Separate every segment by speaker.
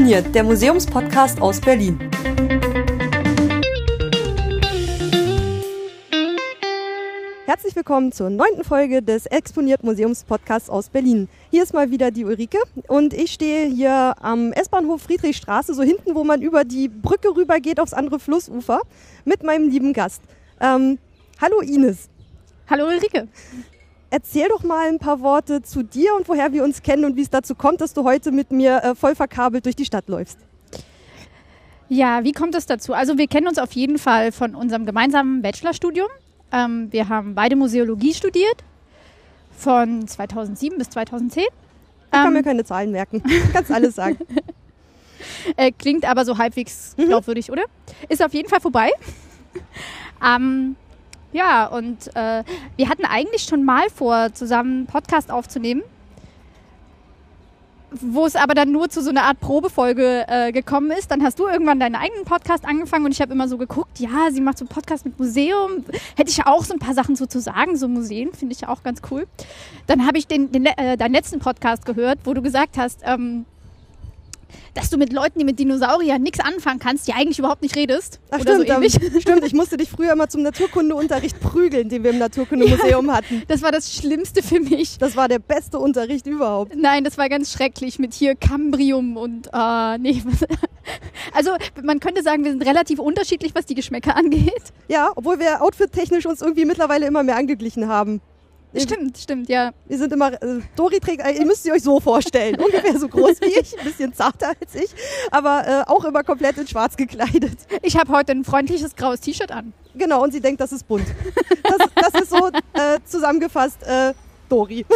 Speaker 1: Exponiert, der Museumspodcast aus Berlin. Herzlich willkommen zur neunten Folge des Exponiert Museumspodcasts aus Berlin. Hier ist mal wieder die Ulrike und ich stehe hier am S-Bahnhof Friedrichstraße, so hinten, wo man über die Brücke rüber geht aufs andere Flussufer, mit meinem lieben Gast. Ähm, hallo Ines.
Speaker 2: Hallo Ulrike.
Speaker 1: Erzähl doch mal ein paar Worte zu dir und woher wir uns kennen und wie es dazu kommt, dass du heute mit mir äh, voll verkabelt durch die Stadt läufst.
Speaker 2: Ja, wie kommt es dazu? Also wir kennen uns auf jeden Fall von unserem gemeinsamen Bachelorstudium. Ähm, wir haben beide Museologie studiert, von 2007 bis 2010. Ich
Speaker 1: kann ähm, mir keine Zahlen merken. Du kannst alles sagen.
Speaker 2: äh, klingt aber so halbwegs mhm. glaubwürdig, oder? Ist auf jeden Fall vorbei. ähm, ja, und äh, wir hatten eigentlich schon mal vor, zusammen einen Podcast aufzunehmen wo es aber dann nur zu so einer Art Probefolge äh, gekommen ist. Dann hast du irgendwann deinen eigenen Podcast angefangen und ich habe immer so geguckt, ja, sie macht so einen Podcast mit Museum. Hätte ich auch so ein paar Sachen so zu sagen, so Museen finde ich ja auch ganz cool. Dann habe ich den, den äh, deinen letzten Podcast gehört, wo du gesagt hast, ähm, dass du mit Leuten, die mit Dinosauriern nichts anfangen kannst, ja eigentlich überhaupt nicht redest.
Speaker 1: Ach, stimmt, so ähnlich. stimmt, ich musste dich früher immer zum Naturkundeunterricht prügeln, den wir im Naturkundemuseum ja, hatten.
Speaker 2: Das war das Schlimmste für mich.
Speaker 1: Das war der beste Unterricht überhaupt.
Speaker 2: Nein, das war ganz schrecklich mit hier Cambrium und äh, nee. Also man könnte sagen, wir sind relativ unterschiedlich, was die Geschmäcker angeht.
Speaker 1: Ja, obwohl wir outfit-technisch uns irgendwie mittlerweile immer mehr angeglichen haben.
Speaker 2: Stimmt, stimmt, ja.
Speaker 1: Wir sind immer, äh, Dori trägt, äh, ihr müsst sie euch so vorstellen, ungefähr so groß wie ich, ein bisschen zarter als ich, aber äh, auch immer komplett in schwarz gekleidet.
Speaker 2: Ich habe heute ein freundliches graues T-Shirt an.
Speaker 1: Genau, und sie denkt, das ist bunt. Das, das ist so äh, zusammengefasst äh, Dori.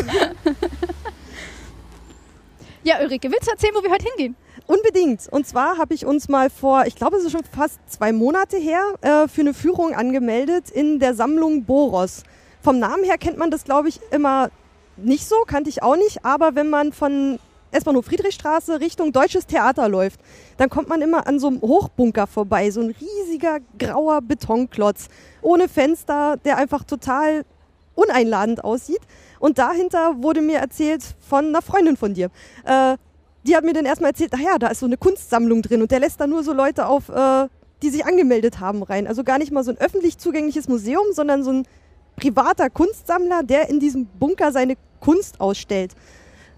Speaker 2: Ja, Ulrike, willst du erzählen, wo wir heute hingehen?
Speaker 1: Unbedingt. Und zwar habe ich uns mal vor, ich glaube, es ist schon fast zwei Monate her, äh, für eine Führung angemeldet in der Sammlung Boros. Vom Namen her kennt man das, glaube ich, immer nicht so, kannte ich auch nicht. Aber wenn man von S-Bahnhof Friedrichstraße Richtung Deutsches Theater läuft, dann kommt man immer an so einem Hochbunker vorbei. So ein riesiger grauer Betonklotz ohne Fenster, der einfach total uneinladend aussieht. Und dahinter wurde mir erzählt von einer Freundin von dir. Äh, die hat mir dann erstmal erzählt, ach ja, da ist so eine Kunstsammlung drin und der lässt da nur so Leute auf, äh, die sich angemeldet haben, rein. Also gar nicht mal so ein öffentlich zugängliches Museum, sondern so ein privater Kunstsammler, der in diesem Bunker seine Kunst ausstellt.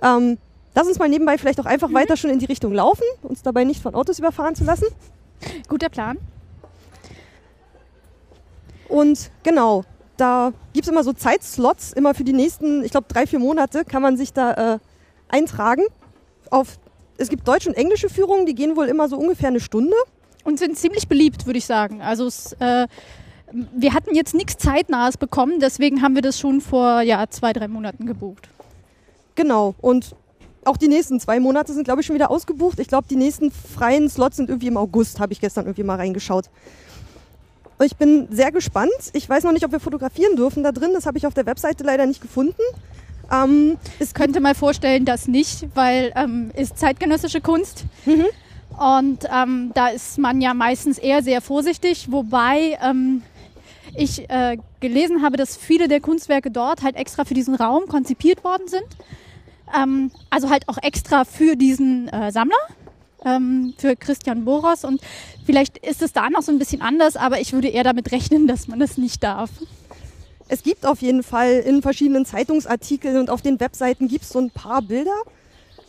Speaker 1: Ähm, lass uns mal nebenbei vielleicht auch einfach mhm. weiter schon in die Richtung laufen, uns dabei nicht von Autos überfahren zu lassen.
Speaker 2: Guter Plan.
Speaker 1: Und genau, da gibt es immer so Zeitslots, immer für die nächsten, ich glaube, drei, vier Monate kann man sich da äh, eintragen. Auf, es gibt deutsche und englische Führungen, die gehen wohl immer so ungefähr eine Stunde.
Speaker 2: Und sind ziemlich beliebt, würde ich sagen. Also es äh, wir hatten jetzt nichts Zeitnahes bekommen, deswegen haben wir das schon vor ja, zwei, drei Monaten gebucht.
Speaker 1: Genau. Und auch die nächsten zwei Monate sind, glaube ich, schon wieder ausgebucht. Ich glaube, die nächsten freien Slots sind irgendwie im August, habe ich gestern irgendwie mal reingeschaut. Ich bin sehr gespannt. Ich weiß noch nicht, ob wir fotografieren dürfen da drin. Das habe ich auf der Webseite leider nicht gefunden.
Speaker 2: Ähm, es könnte mal vorstellen, dass nicht, weil ähm, ist zeitgenössische Kunst. Mhm. Und ähm, da ist man ja meistens eher sehr vorsichtig, wobei ähm, ich äh, gelesen habe, dass viele der Kunstwerke dort halt extra für diesen Raum konzipiert worden sind. Ähm, also halt auch extra für diesen äh, Sammler, ähm, für Christian Boros. Und vielleicht ist es da noch so ein bisschen anders, aber ich würde eher damit rechnen, dass man das nicht darf.
Speaker 1: Es gibt auf jeden Fall in verschiedenen Zeitungsartikeln und auf den Webseiten gibt es so ein paar Bilder.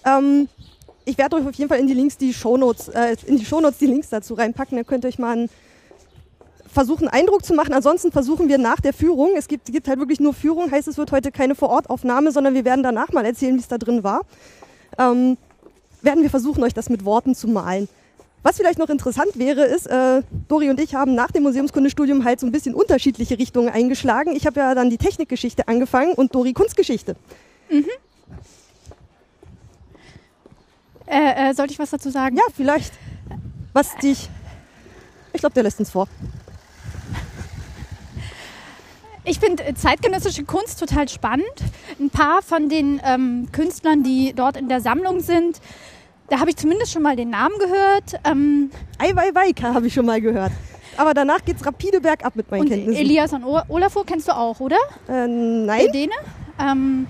Speaker 1: Ähm, ich werde euch auf jeden Fall in die Links die Shownotes, äh, in die Shownotes die Links dazu reinpacken. Dann könnt ihr euch mal einen versuchen, Eindruck zu machen. Ansonsten versuchen wir nach der Führung, es gibt, gibt halt wirklich nur Führung, heißt es wird heute keine Vorortaufnahme, sondern wir werden danach mal erzählen, wie es da drin war. Ähm, werden wir versuchen, euch das mit Worten zu malen. Was vielleicht noch interessant wäre, ist, äh, Dori und ich haben nach dem Museumskundestudium halt so ein bisschen unterschiedliche Richtungen eingeschlagen. Ich habe ja dann die Technikgeschichte angefangen und Dori Kunstgeschichte. Mhm.
Speaker 2: Äh, äh, sollte ich was dazu sagen?
Speaker 1: Ja, vielleicht. Was dich. Ich glaube, der lässt uns vor.
Speaker 2: Ich finde äh, zeitgenössische Kunst total spannend. Ein paar von den ähm, Künstlern, die dort in der Sammlung sind, da habe ich zumindest schon mal den Namen gehört. Ähm,
Speaker 1: Ei, wei, wei, habe ich schon mal gehört. Aber danach geht es rapide bergab mit meinen
Speaker 2: und
Speaker 1: Kenntnissen.
Speaker 2: Elias und Olafur kennst du auch, oder?
Speaker 1: Äh, nein. Der
Speaker 2: Däne. Ähm,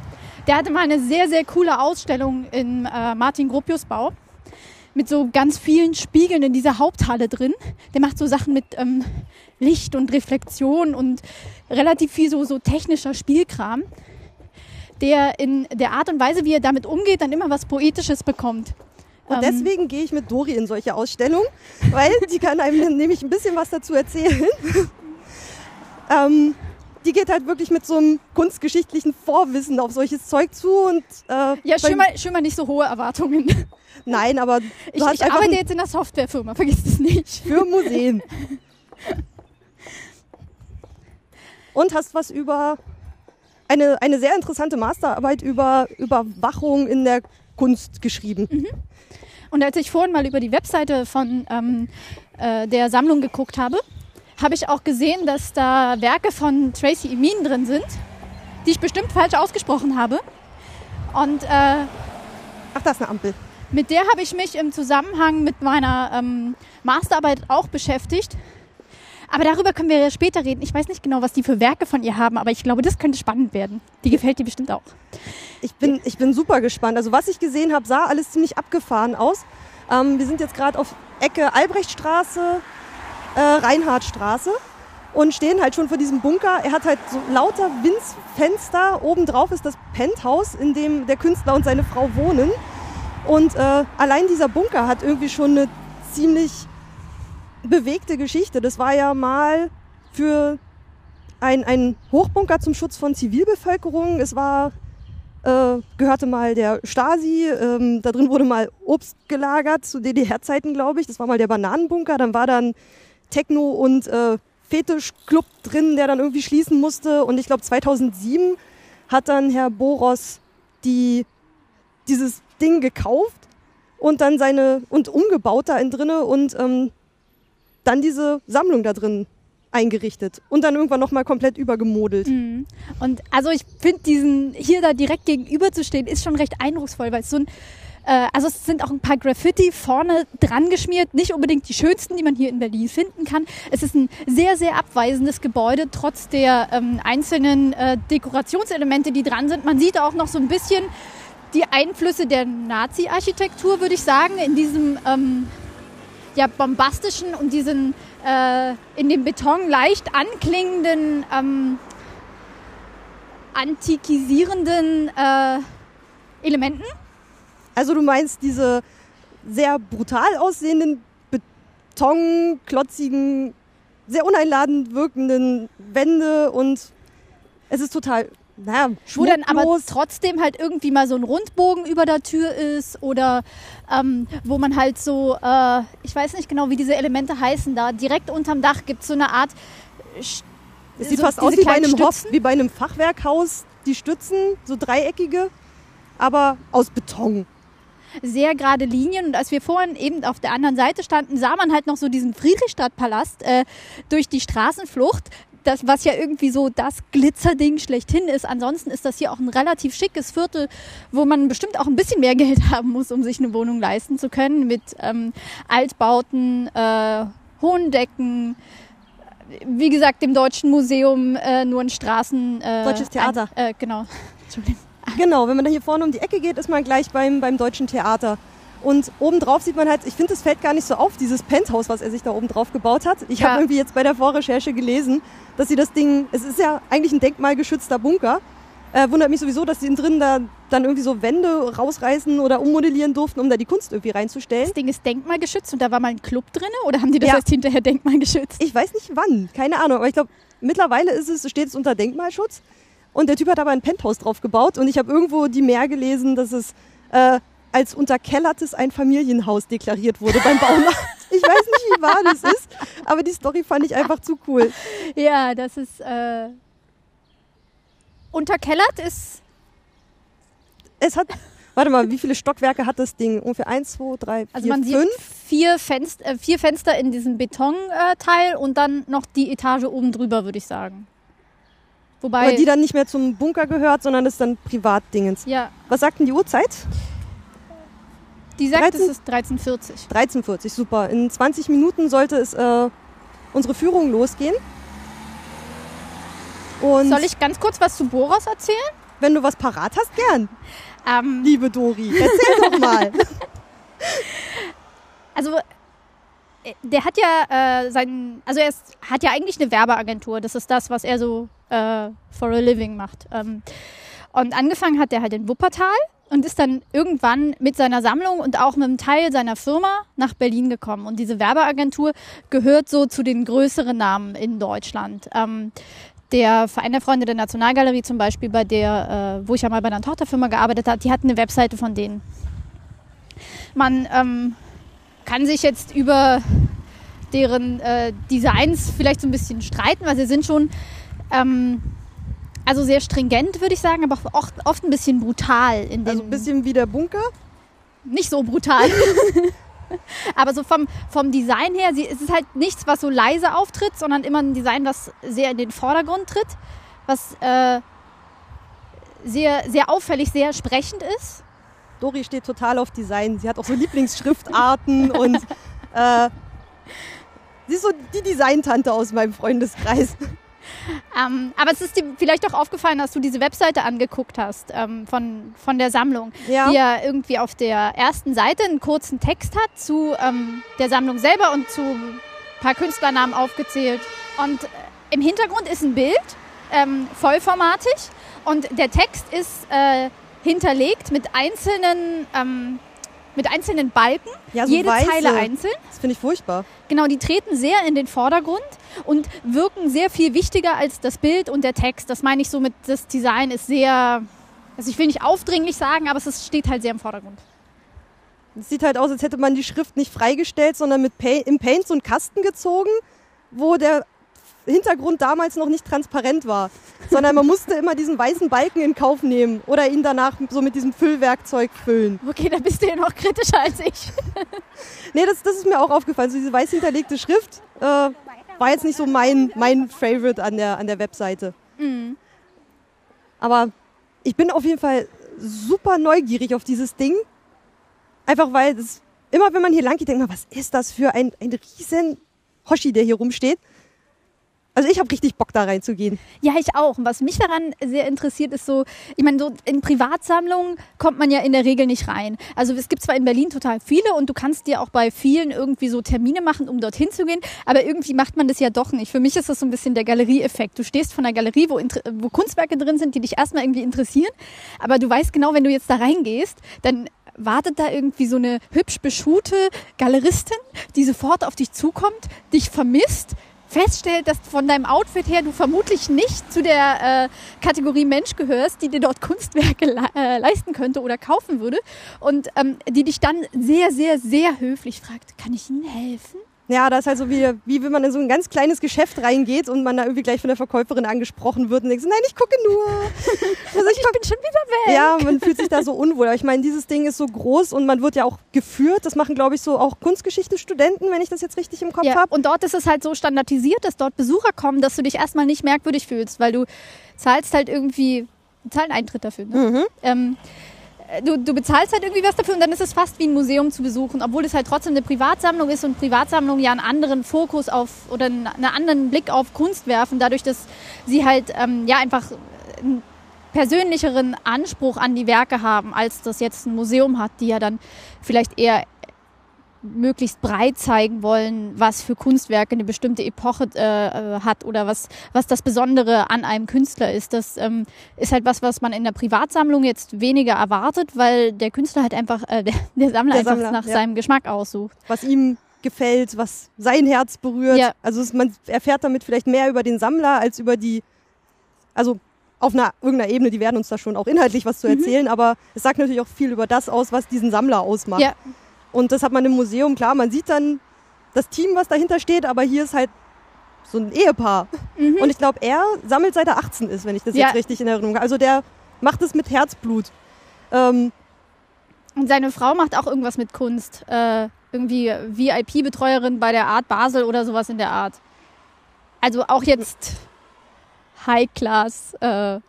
Speaker 2: der hatte mal eine sehr, sehr coole Ausstellung in äh, Martin Gropius Bau mit so ganz vielen Spiegeln in dieser Haupthalle drin. Der macht so Sachen mit ähm, Licht und Reflexion und relativ viel so, so technischer Spielkram, der in der Art und Weise, wie er damit umgeht, dann immer was Poetisches bekommt.
Speaker 1: Und
Speaker 2: Ähm,
Speaker 1: deswegen gehe ich mit Dori in solche Ausstellungen, weil die kann einem nämlich ein bisschen was dazu erzählen. ähm, die geht halt wirklich mit so einem kunstgeschichtlichen Vorwissen auf solches Zeug zu und äh,
Speaker 2: Ja, schön mal, schön mal nicht so hohe Erwartungen.
Speaker 1: nein, aber du
Speaker 2: Ich,
Speaker 1: hast
Speaker 2: ich
Speaker 1: einfach
Speaker 2: arbeite jetzt in einer Softwarefirma, vergiss das nicht.
Speaker 1: für Museen. Und hast was über eine, eine sehr interessante Masterarbeit über Überwachung in der Kunst geschrieben.
Speaker 2: Und als ich vorhin mal über die Webseite von ähm, äh, der Sammlung geguckt habe, habe ich auch gesehen, dass da Werke von Tracy Emin drin sind, die ich bestimmt falsch ausgesprochen habe. Und äh,
Speaker 1: Ach, da ist eine Ampel.
Speaker 2: mit der habe ich mich im Zusammenhang mit meiner ähm, Masterarbeit auch beschäftigt. Aber darüber können wir ja später reden. Ich weiß nicht genau, was die für Werke von ihr haben, aber ich glaube, das könnte spannend werden. Die gefällt dir bestimmt auch.
Speaker 1: Ich bin, ich bin super gespannt. Also was ich gesehen habe, sah alles ziemlich abgefahren aus. Ähm, wir sind jetzt gerade auf Ecke Albrechtstraße, äh, Reinhardtstraße und stehen halt schon vor diesem Bunker. Er hat halt so lauter Winzfenster. Obendrauf ist das Penthouse, in dem der Künstler und seine Frau wohnen. Und äh, allein dieser Bunker hat irgendwie schon eine ziemlich bewegte Geschichte. Das war ja mal für ein, ein Hochbunker zum Schutz von Zivilbevölkerung. Es war äh, gehörte mal der Stasi. Ähm, da drin wurde mal Obst gelagert zu DDR-Zeiten, glaube ich. Das war mal der Bananenbunker. Dann war dann Techno- und äh, Fetischclub drin, der dann irgendwie schließen musste. Und ich glaube 2007 hat dann Herr Boros die, dieses Ding gekauft und dann seine und umgebaut da in drinne und ähm, dann diese Sammlung da drin eingerichtet und dann irgendwann nochmal komplett übergemodelt.
Speaker 2: Und also ich finde diesen hier da direkt gegenüber zu stehen, ist schon recht eindrucksvoll, weil es so ein äh, also es sind auch ein paar Graffiti vorne dran geschmiert, nicht unbedingt die schönsten, die man hier in Berlin finden kann. Es ist ein sehr, sehr abweisendes Gebäude, trotz der ähm, einzelnen äh, Dekorationselemente, die dran sind. Man sieht auch noch so ein bisschen die Einflüsse der Nazi-Architektur, würde ich sagen, in diesem ähm, ja, bombastischen und diesen äh, in dem Beton leicht anklingenden, ähm, antikisierenden äh, Elementen.
Speaker 1: Also du meinst diese sehr brutal aussehenden, betonklotzigen, sehr uneinladend wirkenden Wände und es ist total, naja,
Speaker 2: Wo dann aber trotzdem halt irgendwie mal so ein Rundbogen über der Tür ist oder ähm, wo man halt so, äh, ich weiß nicht genau, wie diese Elemente heißen da, direkt unterm Dach gibt es so eine Art
Speaker 1: Es sieht
Speaker 2: so
Speaker 1: fast aus wie bei, einem Hof,
Speaker 2: Stützen.
Speaker 1: wie bei einem Fachwerkhaus, die Stützen, so dreieckige, aber aus Beton.
Speaker 2: Sehr gerade Linien. Und als wir vorhin eben auf der anderen Seite standen, sah man halt noch so diesen Friedrichstadtpalast äh, durch die Straßenflucht. Das, was ja irgendwie so das Glitzerding schlechthin ist. Ansonsten ist das hier auch ein relativ schickes Viertel, wo man bestimmt auch ein bisschen mehr Geld haben muss, um sich eine Wohnung leisten zu können. Mit ähm, Altbauten, äh, hohen Decken, wie gesagt, dem Deutschen Museum, äh, nur in Straßen. Äh,
Speaker 1: Deutsches Theater.
Speaker 2: Ein, äh, genau. Entschuldigung.
Speaker 1: Genau, wenn man da hier vorne um die Ecke geht, ist man gleich beim, beim Deutschen Theater. Und obendrauf sieht man halt, ich finde, es fällt gar nicht so auf, dieses Penthouse, was er sich da oben drauf gebaut hat. Ich
Speaker 2: Ja.
Speaker 1: habe irgendwie jetzt bei der Vorrecherche gelesen, dass sie das Ding, es ist ja eigentlich ein denkmalgeschützter Bunker. Äh, wundert mich sowieso, dass sie drin da dann irgendwie so Wände rausreißen oder ummodellieren durften, um da die Kunst irgendwie reinzustellen.
Speaker 2: Das Ding ist denkmalgeschützt und da war mal ein Club drin oder haben die das
Speaker 1: Ja.
Speaker 2: erst hinterher denkmalgeschützt?
Speaker 1: Ich weiß nicht wann, keine Ahnung, aber ich glaube, mittlerweile ist es, steht es unter Denkmalschutz. Und der Typ hat aber ein Penthouse drauf gebaut und ich habe irgendwo die mehr gelesen, dass es äh, als unterkellertes Einfamilienhaus deklariert wurde beim Baumarkt. Ich weiß nicht, wie wahr das ist, aber die Story fand ich einfach zu cool.
Speaker 2: Ja, das ist. Äh unterkellert ist.
Speaker 1: Es hat, warte mal, wie viele Stockwerke hat das Ding? Ungefähr eins, zwei, drei, vier,
Speaker 2: Also man
Speaker 1: fünf?
Speaker 2: sieht vier, Fenster, äh, vier Fenster in diesem Betonteil und dann noch die Etage oben drüber, würde ich sagen. Wobei.
Speaker 1: Aber die dann nicht mehr zum Bunker gehört, sondern das ist dann Privatdingens.
Speaker 2: ja,
Speaker 1: Was sagt denn die Uhrzeit?
Speaker 2: die sagt,
Speaker 1: 13?
Speaker 2: es ist 1340.
Speaker 1: 13.40, super. In 20 Minuten sollte es äh, unsere Führung losgehen. Und
Speaker 2: Soll ich ganz kurz was zu Boros erzählen?
Speaker 1: wenn du was parat hast, gern,
Speaker 2: Ähm,
Speaker 1: liebe Dori. Erzähl doch mal.
Speaker 2: Also äh, der hat ja äh, sein, also er ist, hat ja eigentlich eine Werbeagentur. Das ist das, was er so äh, for a living macht. Ähm, und angefangen hat er halt in Wuppertal und ist dann irgendwann mit seiner Sammlung und auch mit einem Teil seiner Firma nach Berlin gekommen. Und diese Werbeagentur gehört so zu den größeren Namen in Deutschland. Ähm, der Verein der Freunde der Nationalgalerie zum Beispiel, bei der, äh, wo ich ja mal bei einer Tochterfirma gearbeitet habe, die hatten eine Webseite von denen. Man ähm, kann sich jetzt über deren äh, Designs vielleicht so ein bisschen streiten, weil sie sind schon ähm, also sehr stringent, würde ich sagen, aber auch oft ein bisschen brutal. In
Speaker 1: also ein bisschen wie der Bunker?
Speaker 2: Nicht so brutal. aber so vom, vom Design her, sie, es ist halt nichts, was so leise auftritt, sondern immer ein Design, was sehr in den Vordergrund tritt, was äh, sehr, sehr auffällig, sehr sprechend ist.
Speaker 1: Dori steht total auf Design. Sie hat auch so Lieblingsschriftarten und äh, sie ist so die Designtante aus meinem Freundeskreis.
Speaker 2: Ähm, aber es ist dir vielleicht auch aufgefallen, dass du diese Webseite angeguckt hast ähm, von, von der Sammlung, ja. die ja irgendwie auf der ersten Seite einen kurzen Text hat zu ähm, der Sammlung selber und zu ein paar Künstlernamen aufgezählt. Und äh, im Hintergrund ist ein Bild, ähm, vollformatig, und der Text ist äh, hinterlegt mit einzelnen ähm, mit einzelnen Balken,
Speaker 1: ja, so
Speaker 2: jede
Speaker 1: weiße.
Speaker 2: Zeile einzeln.
Speaker 1: Das finde ich furchtbar.
Speaker 2: Genau, die treten sehr in den Vordergrund und wirken sehr viel wichtiger als das Bild und der Text. Das meine ich so mit, das Design ist sehr, also ich will nicht aufdringlich sagen, aber es steht halt sehr im Vordergrund.
Speaker 1: Es sieht halt aus, als hätte man die Schrift nicht freigestellt, sondern mit Paint, im Paint so einen Kasten gezogen, wo der Hintergrund damals noch nicht transparent war, sondern man musste immer diesen weißen Balken in Kauf nehmen oder ihn danach so mit diesem Füllwerkzeug füllen.
Speaker 2: Okay, da bist du ja noch kritischer als ich.
Speaker 1: nee, das, das ist mir auch aufgefallen. So diese weiß hinterlegte Schrift äh, war jetzt nicht so mein, mein Favorite an der, an der Webseite. Mhm. Aber ich bin auf jeden Fall super neugierig auf dieses Ding. Einfach weil das, immer wenn man hier lang geht, denkt man, was ist das für ein, ein riesen Hoshi, der hier rumsteht. Also ich habe richtig Bock da reinzugehen.
Speaker 2: Ja, ich auch. Und was mich daran sehr interessiert, ist so, ich meine, so in Privatsammlungen kommt man ja in der Regel nicht rein. Also es gibt zwar in Berlin total viele und du kannst dir auch bei vielen irgendwie so Termine machen, um dorthin zu gehen, aber irgendwie macht man das ja doch nicht. Für mich ist das so ein bisschen der Galerieeffekt. Du stehst vor einer Galerie, wo, wo Kunstwerke drin sind, die dich erstmal irgendwie interessieren, aber du weißt genau, wenn du jetzt da reingehst, dann wartet da irgendwie so eine hübsch beschuhte Galeristin, die sofort auf dich zukommt, dich vermisst, feststellt, dass von deinem Outfit her du vermutlich nicht zu der äh, Kategorie Mensch gehörst, die dir dort Kunstwerke le äh, leisten könnte oder kaufen würde und ähm, die dich dann sehr, sehr, sehr höflich fragt, kann ich Ihnen helfen?
Speaker 1: Ja, das ist halt so wie, wie wenn man in so ein ganz kleines Geschäft reingeht und man da irgendwie gleich von der Verkäuferin angesprochen wird und denkt, nein, ich gucke nur.
Speaker 2: Also ich, ich bin schon wieder weg.
Speaker 1: Ja, man fühlt sich da so unwohl. Aber ich meine, dieses Ding ist so groß und man wird ja auch geführt. Das machen, glaube ich, so auch Kunstgeschichte-Studenten, wenn ich das jetzt richtig im Kopf ja, habe.
Speaker 2: Und dort ist es halt so standardisiert, dass dort Besucher kommen, dass du dich erstmal nicht merkwürdig fühlst, weil du zahlst halt irgendwie, zahlen Eintritt dafür. Ne? Mhm. Ähm, du, du bezahlst halt irgendwie was dafür und dann ist es fast wie ein Museum zu besuchen, obwohl es halt trotzdem eine Privatsammlung ist und Privatsammlungen ja einen anderen Fokus auf oder einen, anderen Blick auf Kunst werfen, dadurch, dass sie halt ähm, ja einfach einen persönlicheren Anspruch an die Werke haben, als das jetzt ein Museum hat, die ja dann vielleicht eher möglichst breit zeigen wollen, was für Kunstwerke eine bestimmte Epoche äh, äh, hat oder was, was das Besondere an einem Künstler ist. Das ähm, ist halt was, was man in der Privatsammlung jetzt weniger erwartet, weil der Künstler halt einfach, äh, der, der Sammler der einfach Sammler, nach ja. seinem Geschmack aussucht.
Speaker 1: Was ihm gefällt, was sein Herz berührt. Ja. Also es, man erfährt damit vielleicht mehr über den Sammler als über die, also auf einer irgendeiner Ebene, die werden uns da schon auch inhaltlich was zu mhm. erzählen, mhm. aber es sagt natürlich auch viel über das aus, was diesen Sammler ausmacht. Ja. Und das hat man im Museum, klar, man sieht dann das Team, was dahinter steht, aber hier ist halt so ein Ehepaar. Mhm. Und ich glaube, er sammelt seit er 18 ist, wenn ich das ja. jetzt richtig in Erinnerung habe. Also der macht es mit Herzblut. Ähm,
Speaker 2: und seine Frau macht auch irgendwas mit Kunst. Äh, irgendwie VIP-Betreuerin bei der Art Basel oder sowas in der Art. Also auch jetzt High Class äh,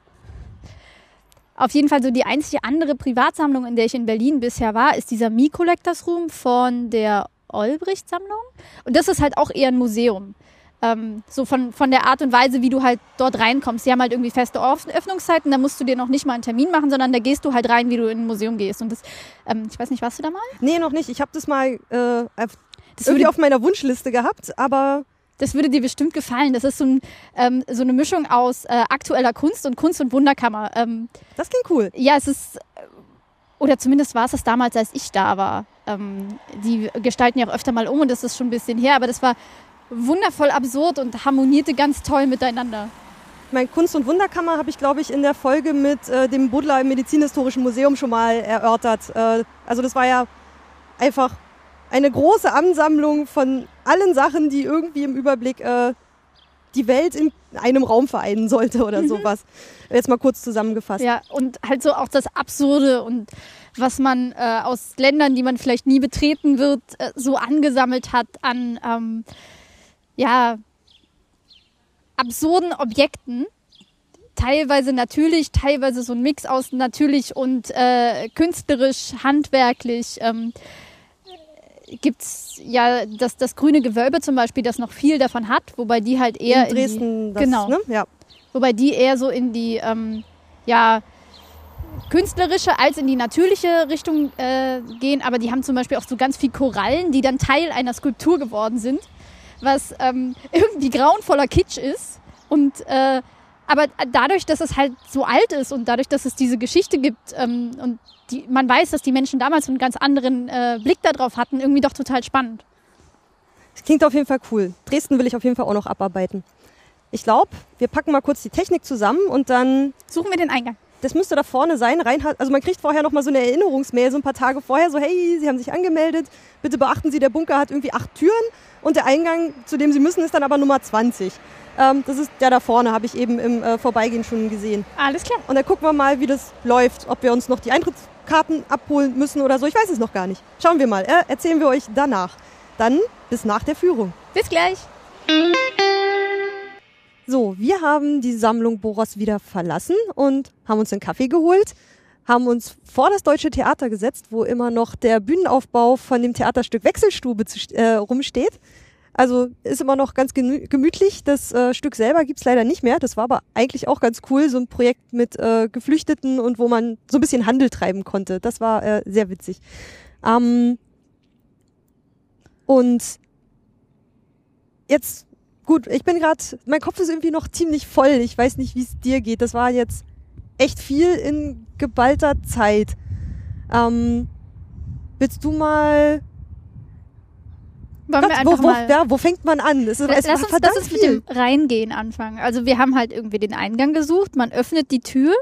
Speaker 2: auf jeden Fall so die einzige andere Privatsammlung, in der ich in Berlin bisher war, ist dieser Me Collectors Room von der Olbricht-Sammlung. Und das ist halt auch eher ein Museum. ähm, so von, von der Art und Weise, wie du halt dort reinkommst. Sie haben halt irgendwie feste Öffnungszeiten, da musst du dir noch nicht mal einen Termin machen, sondern da gehst du halt rein, wie du in ein Museum gehst. Und das, ähm, ich weiß nicht, warst du da mal?
Speaker 1: Nee, noch nicht. Ich habe das mal äh, das irgendwie auf meiner Wunschliste gehabt, aber
Speaker 2: das würde dir bestimmt gefallen. Das ist so, ein, ähm, so eine Mischung aus äh, aktueller Kunst und Kunst- und Wunderkammer. Ähm,
Speaker 1: das klingt cool.
Speaker 2: Ja, es ist, oder zumindest war es das damals, als ich da war. Ähm, die gestalten ja auch öfter mal um und das ist schon ein bisschen her, aber das war wundervoll absurd und harmonierte ganz toll miteinander.
Speaker 1: Mein Kunst- und Wunderkammer habe ich, glaube ich, in der Folge mit äh, dem Buddler im Medizinhistorischen Museum schon mal erörtert. Äh, also das war ja einfach eine große Ansammlung von allen Sachen, die irgendwie im Überblick äh, die Welt in einem Raum vereinen sollte oder mhm. sowas. Jetzt mal kurz zusammengefasst.
Speaker 2: Ja, und halt so auch das Absurde und was man äh, aus Ländern, die man vielleicht nie betreten wird, äh, so angesammelt hat an ähm, ja absurden Objekten. Teilweise natürlich, teilweise so ein Mix aus natürlich und äh, künstlerisch, handwerklich. Ähm, gibt es ja das, das grüne Gewölbe zum Beispiel, das noch viel davon hat, wobei die halt eher
Speaker 1: in Dresden,
Speaker 2: in die, genau,
Speaker 1: ne? ja.
Speaker 2: wobei die eher so in die ähm, ja künstlerische als in die natürliche Richtung äh, gehen, aber die haben zum Beispiel auch so ganz viel Korallen, die dann Teil einer Skulptur geworden sind, was ähm, irgendwie grauenvoller Kitsch ist und äh, aber dadurch, dass es halt so alt ist und dadurch, dass es diese Geschichte gibt ähm, und die, man weiß, dass die Menschen damals einen ganz anderen äh, Blick darauf hatten, irgendwie doch total spannend.
Speaker 1: Das klingt auf jeden Fall cool. Dresden will ich auf jeden Fall auch noch abarbeiten. Ich glaube, wir packen mal kurz die Technik zusammen und dann
Speaker 2: suchen wir den Eingang.
Speaker 1: Das müsste da vorne sein. Reinhard, also man kriegt vorher noch mal so eine Erinnerungsmail, so ein paar Tage vorher, so hey, Sie haben sich angemeldet. Bitte beachten Sie, der Bunker hat irgendwie acht Türen und der Eingang, zu dem Sie müssen, ist dann aber Nummer 20. Ähm, das ist der da vorne, habe ich eben im äh, Vorbeigehen schon gesehen.
Speaker 2: Alles klar.
Speaker 1: Und dann gucken wir mal, wie das läuft, ob wir uns noch die Eintrittskarten abholen müssen oder so. Ich weiß es noch gar nicht. Schauen wir mal. Äh, erzählen wir euch danach. Dann bis nach der Führung.
Speaker 2: Bis gleich.
Speaker 1: So, wir haben die Sammlung Boros wieder verlassen und haben uns einen Kaffee geholt, haben uns vor das Deutsche Theater gesetzt, wo immer noch der Bühnenaufbau von dem Theaterstück Wechselstube zu, äh, rumsteht. Also ist immer noch ganz gemütlich. Das äh, Stück selber gibt's leider nicht mehr. Das war aber eigentlich auch ganz cool, so ein Projekt mit äh, Geflüchteten und wo man so ein bisschen Handel treiben konnte. Das war äh, sehr witzig. Ähm, und jetzt, gut, ich bin gerade, mein Kopf ist irgendwie noch ziemlich voll. Ich weiß nicht, wie es dir geht. Das war jetzt echt viel in geballter Zeit. Ähm, willst du mal
Speaker 2: wollen Gott, wir einfach
Speaker 1: wo, wo,
Speaker 2: mal
Speaker 1: ja, wo fängt man an?
Speaker 2: Es, es lass, uns, lass uns mit dem Reingehen anfangen. Also wir haben halt irgendwie den Eingang gesucht, man öffnet die Tür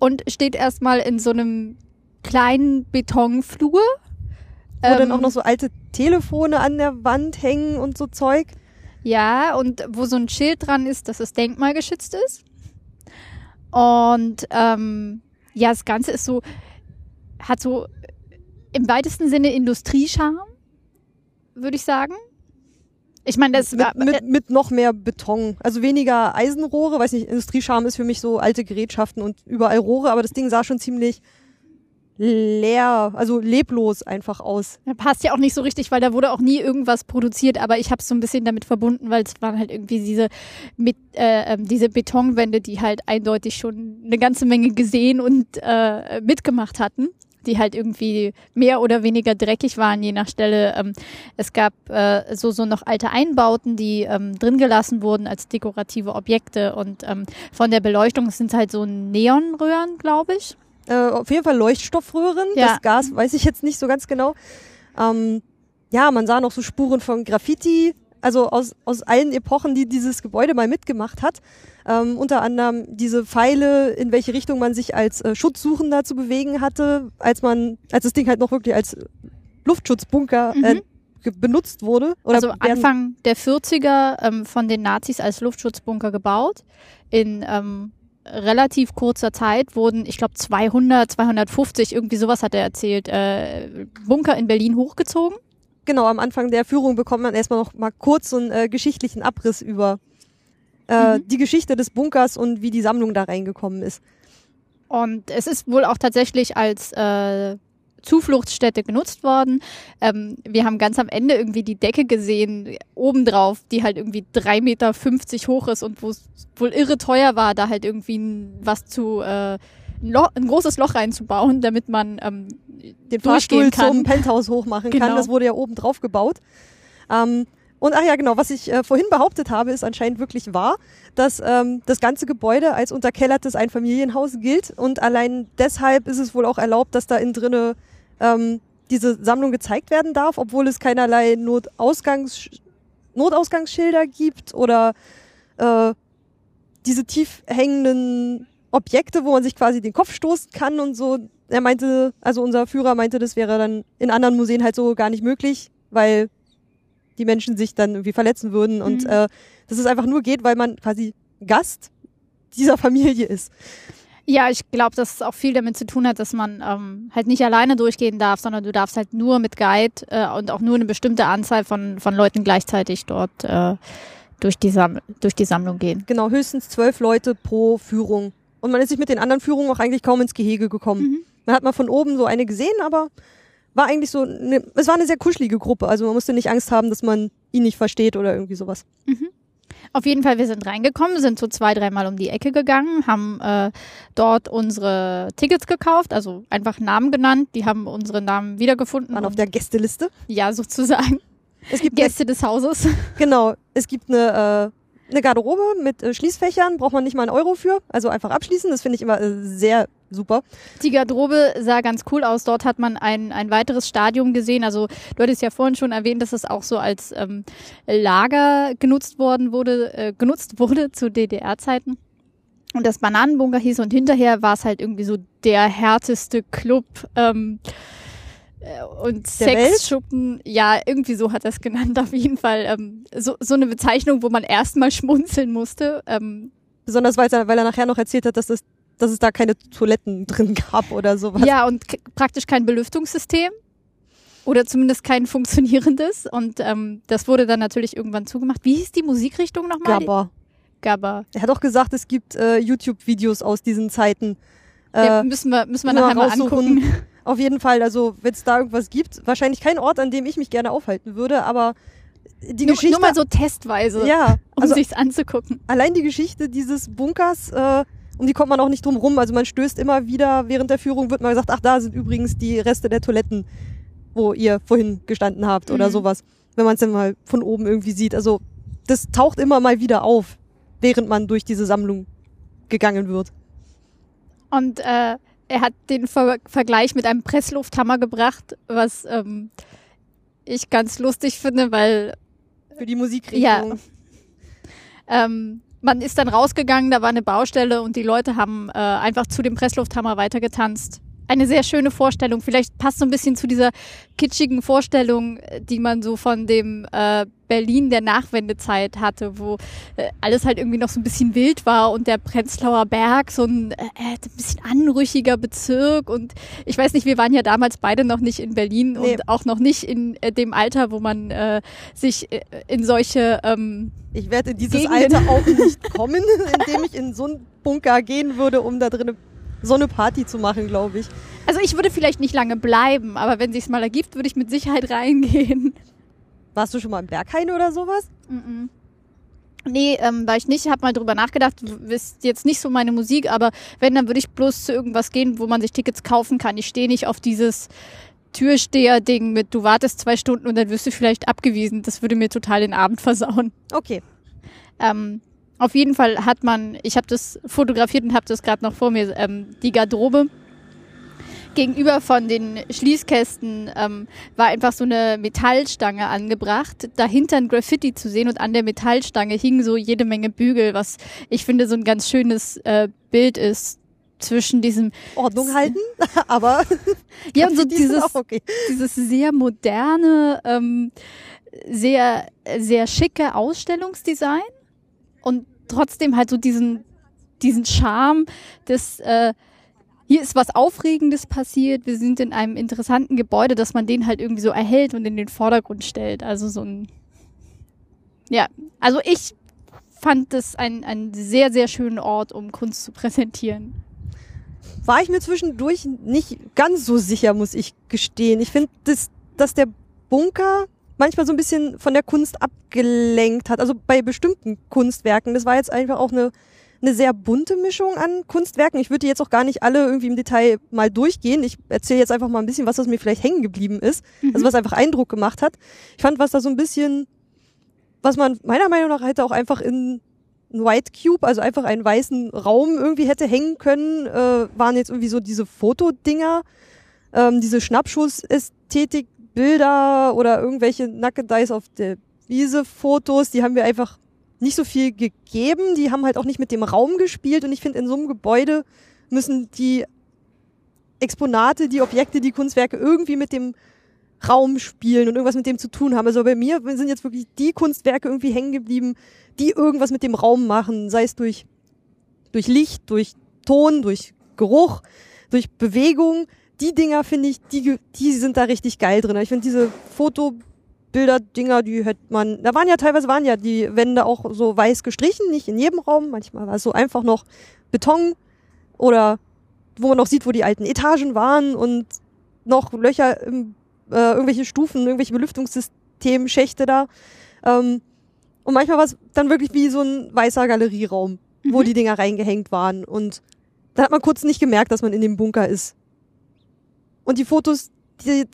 Speaker 2: und steht erstmal in so einem kleinen Betonflur.
Speaker 1: Wo ähm, dann auch noch so alte Telefone an der Wand hängen und so Zeug.
Speaker 2: Ja, und wo so ein Schild dran ist, dass es denkmalgeschützt ist. Und ähm, ja, das Ganze ist so, hat so im weitesten Sinne Industriescharme würde ich sagen. Ich meine, das
Speaker 1: mit, mit, mit noch mehr Beton, also weniger Eisenrohre, weiß nicht, Industriescham ist für mich so alte Gerätschaften und überall Rohre, aber das Ding sah schon ziemlich leer, also leblos einfach aus.
Speaker 2: Ja, passt ja auch nicht so richtig, weil da wurde auch nie irgendwas produziert, aber ich habe es so ein bisschen damit verbunden, weil es waren halt irgendwie diese mit äh, ähm, diese Betonwände, die halt eindeutig schon eine ganze Menge gesehen und äh, mitgemacht hatten die halt irgendwie mehr oder weniger dreckig waren, je nach Stelle. Ähm, es gab äh, so, so noch alte Einbauten, die ähm, drin gelassen wurden als dekorative Objekte und ähm, von der Beleuchtung sind halt so Neonröhren, glaube ich.
Speaker 1: Äh, auf jeden Fall Leuchtstoffröhren. Ja. Das Gas weiß ich jetzt nicht so ganz genau. Ähm, ja, man sah noch so Spuren von Graffiti, also aus, aus allen Epochen, die dieses Gebäude mal mitgemacht hat. Ähm, unter anderem diese Pfeile, in welche Richtung man sich als äh, Schutzsuchender zu bewegen hatte, als man, als das Ding halt noch wirklich als Luftschutzbunker äh, mhm. benutzt wurde.
Speaker 2: Oder also Anfang der 40er ähm, von den Nazis als Luftschutzbunker gebaut. In ähm, relativ kurzer Zeit wurden, ich glaube 200, 250, irgendwie sowas hat er erzählt, äh, Bunker in Berlin hochgezogen.
Speaker 1: Genau, am Anfang der Führung bekommt man erstmal noch mal kurz so einen äh, geschichtlichen Abriss über äh, mhm. die Geschichte des Bunkers und wie die Sammlung da reingekommen ist.
Speaker 2: Und es ist wohl auch tatsächlich als äh, Zufluchtsstätte genutzt worden. Ähm, wir haben ganz am Ende irgendwie die Decke gesehen, obendrauf, die halt irgendwie drei Meter fünfzig hoch ist und wo es wohl irre teuer war, da halt irgendwie was zu äh, ein, Loch, ein großes Loch reinzubauen, damit man ähm,
Speaker 1: den Fahrstuhl zum Penthouse hochmachen genau. kann. Das wurde ja oben drauf gebaut. Ähm, und ach ja, genau, was ich äh, vorhin behauptet habe, ist anscheinend wirklich wahr, dass ähm, das ganze Gebäude als unterkellertes Einfamilienhaus gilt und allein deshalb ist es wohl auch erlaubt, dass da innen drinne ähm, diese Sammlung gezeigt werden darf, obwohl es keinerlei Notausgangs Notausgangsschilder gibt oder äh, diese tief hängenden Objekte, wo man sich quasi den Kopf stoßen kann und so. Er meinte, also unser Führer meinte, das wäre dann in anderen Museen halt so gar nicht möglich, weil die Menschen sich dann irgendwie verletzen würden mhm. und äh, dass es einfach nur geht, weil man quasi Gast dieser Familie ist.
Speaker 2: Ja, ich glaube, dass es auch viel damit zu tun hat, dass man ähm, halt nicht alleine durchgehen darf, sondern du darfst halt nur mit Guide äh, und auch nur eine bestimmte Anzahl von, von Leuten gleichzeitig dort äh, durch, die Sam durch die Sammlung gehen.
Speaker 1: Genau, höchstens zwölf Leute pro Führung. Und man ist sich mit den anderen Führungen auch eigentlich kaum ins Gehege gekommen. Mhm. Man hat mal von oben so eine gesehen, aber war eigentlich so, eine, es war eine sehr kuschelige Gruppe. Also man musste nicht Angst haben, dass man ihn nicht versteht oder irgendwie sowas.
Speaker 2: Mhm. Auf jeden Fall, wir sind reingekommen, sind so zwei, dreimal um die Ecke gegangen, haben äh, dort unsere Tickets gekauft, also einfach Namen genannt. Die haben unsere Namen wiedergefunden.
Speaker 1: Waren auf der Gästeliste?
Speaker 2: Ja, sozusagen. Es gibt Gäste des Hauses.
Speaker 1: Genau. Es gibt eine äh, eine Garderobe mit äh, Schließfächern, braucht man nicht mal einen Euro für. Also einfach abschließen, das finde ich immer äh, sehr super.
Speaker 2: Die Garderobe sah ganz cool aus. Dort hat man ein, ein weiteres Stadium gesehen. Also du hattest ja vorhin schon erwähnt, dass es auch so als ähm, Lager genutzt worden wurde, äh, genutzt wurde zu DDR-Zeiten. Und das Bananenbunker hieß und hinterher war es halt irgendwie so der härteste Club. Ähm, äh, und Sexschuppen, ja, irgendwie so hat er es genannt, auf jeden Fall. Ähm, so, so eine Bezeichnung, wo man erstmal schmunzeln musste. Ähm,
Speaker 1: Besonders weil er, weil er nachher noch erzählt hat, dass, das, dass es da keine Toiletten drin gab oder sowas.
Speaker 2: Ja, und praktisch kein Belüftungssystem. Oder zumindest kein funktionierendes. Und ähm, das wurde dann natürlich irgendwann zugemacht. Wie hieß die Musikrichtung nochmal?
Speaker 1: Gabba.
Speaker 2: Gabba.
Speaker 1: Er hat auch gesagt, es gibt äh, YouTube-Videos aus diesen Zeiten.
Speaker 2: Äh, ja, müssen wir, müssen wir nachher mal angucken.
Speaker 1: Auf jeden Fall, also wenn es da irgendwas gibt, wahrscheinlich kein Ort, an dem ich mich gerne aufhalten würde, aber die
Speaker 2: nur,
Speaker 1: Geschichte.
Speaker 2: Nur mal so testweise,
Speaker 1: ja,
Speaker 2: um also sich's anzugucken.
Speaker 1: Allein die Geschichte dieses Bunkers, äh, um die kommt man auch nicht drum rum. Also man stößt immer wieder, während der Führung wird mal gesagt, ach, da sind übrigens die Reste der Toiletten, wo ihr vorhin gestanden habt oder mhm. sowas. Wenn man es dann mal von oben irgendwie sieht. Also das taucht immer mal wieder auf, während man durch diese Sammlung gegangen wird.
Speaker 2: Und äh, er hat den Ver Vergleich mit einem Presslufthammer gebracht, was ähm, ich ganz lustig finde, weil
Speaker 1: für die Musikrichtung.
Speaker 2: Ja. Ähm, man ist dann rausgegangen, da war eine Baustelle und die Leute haben äh, einfach zu dem Presslufthammer weitergetanzt eine sehr schöne Vorstellung. Vielleicht passt so ein bisschen zu dieser kitschigen Vorstellung, die man so von dem äh, Berlin der Nachwendezeit hatte, wo äh, alles halt irgendwie noch so ein bisschen wild war und der Prenzlauer Berg so ein, äh, ein bisschen anrüchiger Bezirk und ich weiß nicht, wir waren ja damals beide noch nicht in Berlin nee. und auch noch nicht in äh, dem Alter, wo man äh, sich äh, in solche ähm,
Speaker 1: Ich werde in dieses Gegenden Alter auch nicht kommen, indem ich in so einen Bunker gehen würde, um da drinnen so eine Party zu machen, glaube ich.
Speaker 2: Also ich würde vielleicht nicht lange bleiben, aber wenn sich's mal ergibt, würde ich mit Sicherheit reingehen.
Speaker 1: Warst du schon mal im Berghain oder sowas?
Speaker 2: Mm, -mm. Nee, ähm, war ich nicht. Hab mal drüber nachgedacht. Ist jetzt nicht so meine Musik, aber wenn, dann würde ich bloß zu irgendwas gehen, wo man sich Tickets kaufen kann. Ich stehe nicht auf dieses Türsteher-Ding mit, du wartest zwei Stunden und dann wirst du vielleicht abgewiesen. Das würde mir total den Abend versauen.
Speaker 1: Okay.
Speaker 2: Ähm, auf jeden Fall hat man, ich habe das fotografiert und habe das gerade noch vor mir, ähm, die Garderobe. Gegenüber von den Schließkästen ähm, war einfach so eine Metallstange angebracht, dahinter ein Graffiti zu sehen und an der Metallstange hingen so jede Menge Bügel, was ich finde so ein ganz schönes äh, Bild ist zwischen diesem
Speaker 1: Ordnung halten, aber
Speaker 2: ja und so dieses okay. dieses sehr moderne, ähm, sehr sehr schicke Ausstellungsdesign und trotzdem halt so diesen, diesen Charme des, äh, hier ist was Aufregendes passiert, wir sind in einem interessanten Gebäude, dass man den halt irgendwie so erhält und in den Vordergrund stellt. Also so ein, ja, also ich fand das ein, ein sehr, sehr schönen Ort, um Kunst zu präsentieren.
Speaker 1: war ich mir zwischendurch nicht ganz so sicher, muss ich gestehen. Ich finde, dass, dass der Bunker manchmal so ein bisschen von der Kunst abgelenkt hat. Also bei bestimmten Kunstwerken. Das war jetzt einfach auch eine, eine sehr bunte Mischung an Kunstwerken. Ich würde jetzt auch gar nicht alle irgendwie im Detail mal durchgehen. Ich erzähle jetzt einfach mal ein bisschen, was das mir vielleicht hängen geblieben ist. Mhm. Also was einfach Eindruck gemacht hat. Ich fand, was da so ein bisschen, was man meiner Meinung nach hätte auch einfach in ein White Cube, also einfach einen weißen Raum irgendwie hätte hängen können, äh, waren jetzt irgendwie so diese Fotodinger, ähm, diese Schnappschuss-Ästhetik Bilder oder irgendwelche Nackedeis auf der Wiese Fotos, die haben wir einfach nicht so viel gegeben. Die haben halt auch nicht mit dem Raum gespielt und ich finde, in so einem Gebäude müssen die Exponate, die Objekte, die Kunstwerke irgendwie mit dem Raum spielen und irgendwas mit dem zu tun haben. Also bei mir sind jetzt wirklich die Kunstwerke irgendwie hängen geblieben, die irgendwas mit dem Raum machen, sei es durch, durch Licht, durch Ton, durch Geruch, durch Bewegung die Dinger finde ich, die, die sind da richtig geil drin. Ich finde diese Fotobilder-Dinger, die hätte man, da waren ja teilweise waren ja die Wände auch so weiß gestrichen, nicht in jedem Raum. Manchmal war es so einfach noch Beton oder wo man noch sieht, wo die alten Etagen waren und noch Löcher, im, äh, irgendwelche Stufen, irgendwelche Belüftungssystemschächte da. Ähm, und manchmal war es dann wirklich wie so ein weißer Galerieraum, mhm. wo die Dinger reingehängt waren. Und da hat man kurz nicht gemerkt, dass man in dem Bunker ist. Und die Fotos, die,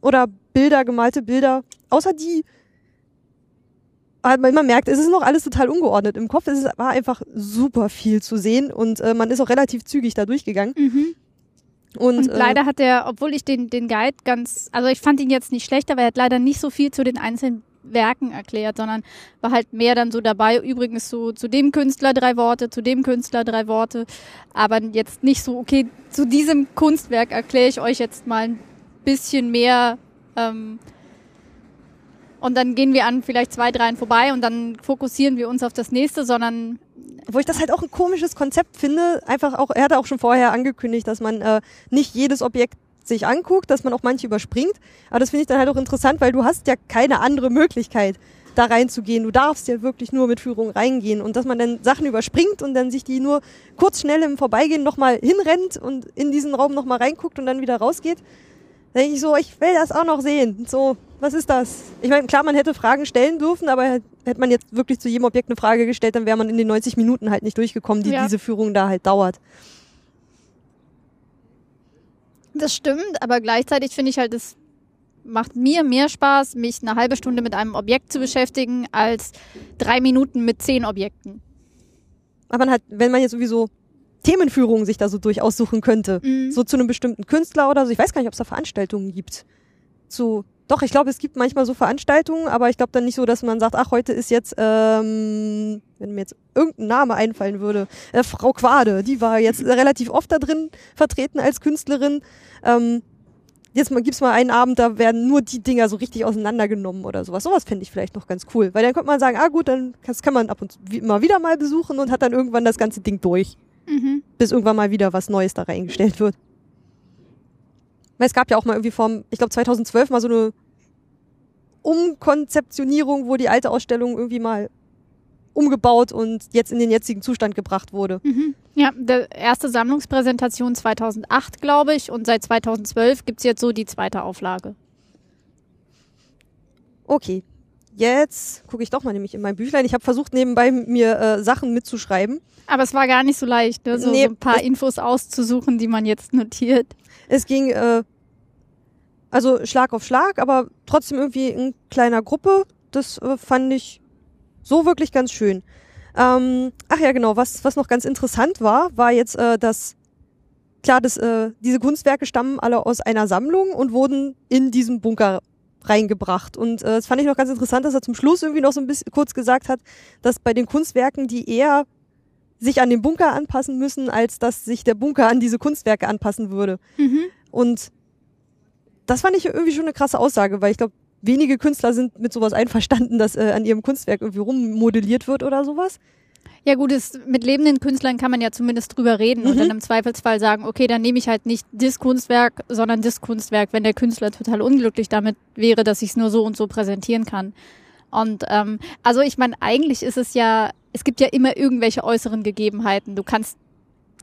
Speaker 1: oder Bilder, gemalte Bilder, außer die, man merkt, es ist noch alles total ungeordnet. Im Kopf es war einfach super viel zu sehen und äh, man ist auch relativ zügig da durchgegangen.
Speaker 2: Mhm. Und, und, äh, leider hat er, obwohl ich den, den Guide ganz, also ich fand ihn jetzt nicht schlecht, aber er hat leider nicht so viel zu den einzelnen Werken erklärt, sondern war halt mehr dann so dabei. Übrigens so zu dem Künstler drei Worte, zu dem Künstler drei Worte, aber jetzt nicht so, okay, zu diesem Kunstwerk erkläre ich euch jetzt mal ein bisschen mehr. Ähm, und dann gehen wir an vielleicht zwei, dreien vorbei und dann fokussieren wir uns auf das nächste, sondern
Speaker 1: wo ich das halt auch ein komisches Konzept finde, einfach auch, er hatte auch schon vorher angekündigt, dass man äh, nicht jedes Objekt sich anguckt, dass man auch manche überspringt. Aber das finde ich dann halt auch interessant, weil du hast ja keine andere Möglichkeit, da reinzugehen. Du darfst ja wirklich nur mit Führung reingehen und dass man dann Sachen überspringt und dann sich die nur kurz schnell im Vorbeigehen nochmal hinrennt und in diesen Raum nochmal reinguckt und dann wieder rausgeht. Da denke ich so, ich will das auch noch sehen. So, was ist das? Ich meine, klar, man hätte Fragen stellen dürfen, aber hätte man jetzt wirklich zu jedem Objekt eine Frage gestellt, dann wäre man in den 90 Minuten halt nicht durchgekommen, die ja. diese Führung da halt dauert.
Speaker 2: Das stimmt, aber gleichzeitig finde ich halt, es macht mir mehr Spaß, mich eine halbe Stunde mit einem Objekt zu beschäftigen, als drei Minuten mit zehn Objekten.
Speaker 1: Aber man hat, wenn man jetzt sowieso Themenführungen sich da so durchaus suchen könnte, mhm. so zu einem bestimmten Künstler oder so, ich weiß gar nicht, ob es da Veranstaltungen gibt. Zu, doch, ich glaube, es gibt manchmal so Veranstaltungen, aber ich glaube dann nicht so, dass man sagt, ach, heute ist jetzt, ähm, wenn mir jetzt irgendein Name einfallen würde, äh, Frau Quade, die war jetzt relativ oft da drin vertreten als Künstlerin. Ähm, jetzt mal gibt's mal einen Abend, da werden nur die Dinger so richtig auseinandergenommen oder sowas. Sowas fände ich vielleicht noch ganz cool, weil dann könnte man sagen, ah gut, dann das kann man ab und zu immer wieder mal besuchen und hat dann irgendwann das ganze Ding durch, mhm. bis irgendwann mal wieder was Neues da reingestellt wird. Weil es gab ja auch mal irgendwie vom, ich glaube 2012 mal so eine Umkonzeptionierung, wo die alte Ausstellung irgendwie mal umgebaut und jetzt in den jetzigen Zustand gebracht wurde.
Speaker 2: Mhm. Ja, der erste Sammlungspräsentation 2008, glaube ich, und seit 2012 gibt's jetzt so die zweite Auflage.
Speaker 1: Okay, jetzt gucke ich doch mal nämlich in mein Büchlein. Ich habe versucht, nebenbei mir äh, Sachen mitzuschreiben.
Speaker 2: Aber es war gar nicht so leicht, ne? so, nee, so ein paar Infos auszusuchen, die man jetzt notiert.
Speaker 1: Es ging äh, also Schlag auf Schlag, aber trotzdem irgendwie in kleiner Gruppe. Das äh, fand ich so wirklich ganz schön. Ähm, ach ja, genau, was, was noch ganz interessant war, war jetzt, äh, dass klar, dass, äh, diese Kunstwerke stammen alle aus einer Sammlung und wurden in diesen Bunker reingebracht. Und äh, das fand ich noch ganz interessant, dass er zum Schluss irgendwie noch so ein bisschen kurz gesagt hat, dass bei den Kunstwerken, die eher sich an den Bunker anpassen müssen, als dass sich der Bunker an diese Kunstwerke anpassen würde. Mhm. Und das fand ich irgendwie schon eine krasse Aussage, weil ich glaube, wenige Künstler sind mit sowas einverstanden, dass äh, an ihrem Kunstwerk irgendwie rummodelliert wird oder sowas.
Speaker 2: Ja gut, es, mit lebenden Künstlern kann man ja zumindest drüber reden mhm. und dann im Zweifelsfall sagen, okay, dann nehme ich halt nicht das Kunstwerk, sondern das Kunstwerk, wenn der Künstler total unglücklich damit wäre, dass ich es nur so und so präsentieren kann. Und ähm, also ich meine, eigentlich ist es ja, es gibt ja immer irgendwelche äußeren Gegebenheiten. Du kannst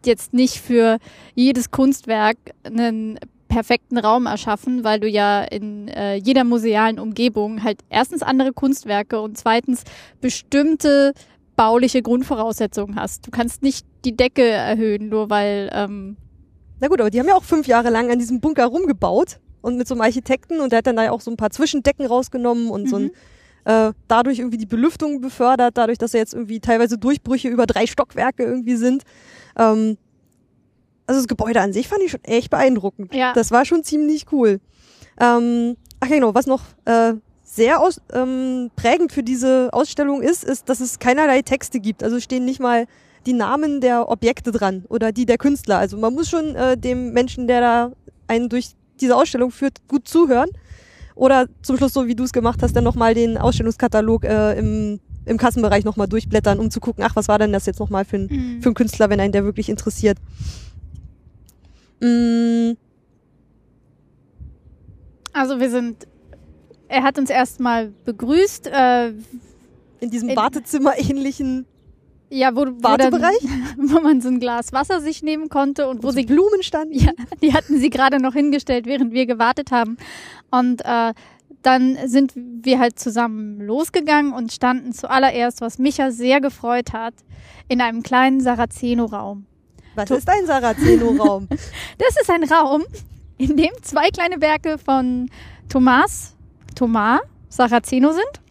Speaker 2: jetzt nicht für jedes Kunstwerk einen perfekten Raum erschaffen, weil du ja in äh, jeder musealen Umgebung halt erstens andere Kunstwerke und zweitens bestimmte bauliche Grundvoraussetzungen hast. Du kannst nicht die Decke erhöhen, nur weil. Ähm
Speaker 1: Na gut, aber die haben ja auch fünf Jahre lang an diesem Bunker rumgebaut und mit so einem Architekten und der hat dann da ja auch so ein paar Zwischendecken rausgenommen und mhm. so ein mhm. äh, dadurch irgendwie die Belüftung befördert, dadurch, dass er jetzt irgendwie teilweise Durchbrüche über drei Stockwerke irgendwie sind. Ähm, also das Gebäude an sich fand ich schon echt beeindruckend. Ja. Das war schon ziemlich cool. Ähm, ach ja, genau, was noch äh, sehr aus, ähm, prägend für diese Ausstellung ist, ist, dass es keinerlei Texte gibt. Also stehen nicht mal die Namen der Objekte dran oder die der Künstler. Also man muss schon äh, dem Menschen, der da einen durch diese Ausstellung führt, gut zuhören. Oder zum Schluss, so wie du es gemacht hast, dann nochmal den Ausstellungskatalog äh, im, im Kassenbereich nochmal durchblättern, um zu gucken, ach, was war denn das jetzt nochmal für, ein, mhm. für ein Künstler, wenn einen der wirklich interessiert.
Speaker 2: Mm. Also wir sind, er hat uns erstmal begrüßt. Äh,
Speaker 1: in diesem in, Wartezimmer-ähnlichen
Speaker 2: ja, wo, wo, dann, wo man so ein Glas Wasser sich nehmen konnte und wo, wo sie
Speaker 1: Blumen standen.
Speaker 2: Ja, die hatten sie gerade noch hingestellt, während wir gewartet haben. Und äh, dann sind wir halt zusammen losgegangen und standen zuallererst, was Micha sehr gefreut hat, in einem kleinen Sarazeno-Raum.
Speaker 1: Was ist ein Sarazeno-Raum?
Speaker 2: das ist ein Raum, in dem zwei kleine Werke von Thomas, Thomas Saraceno sind.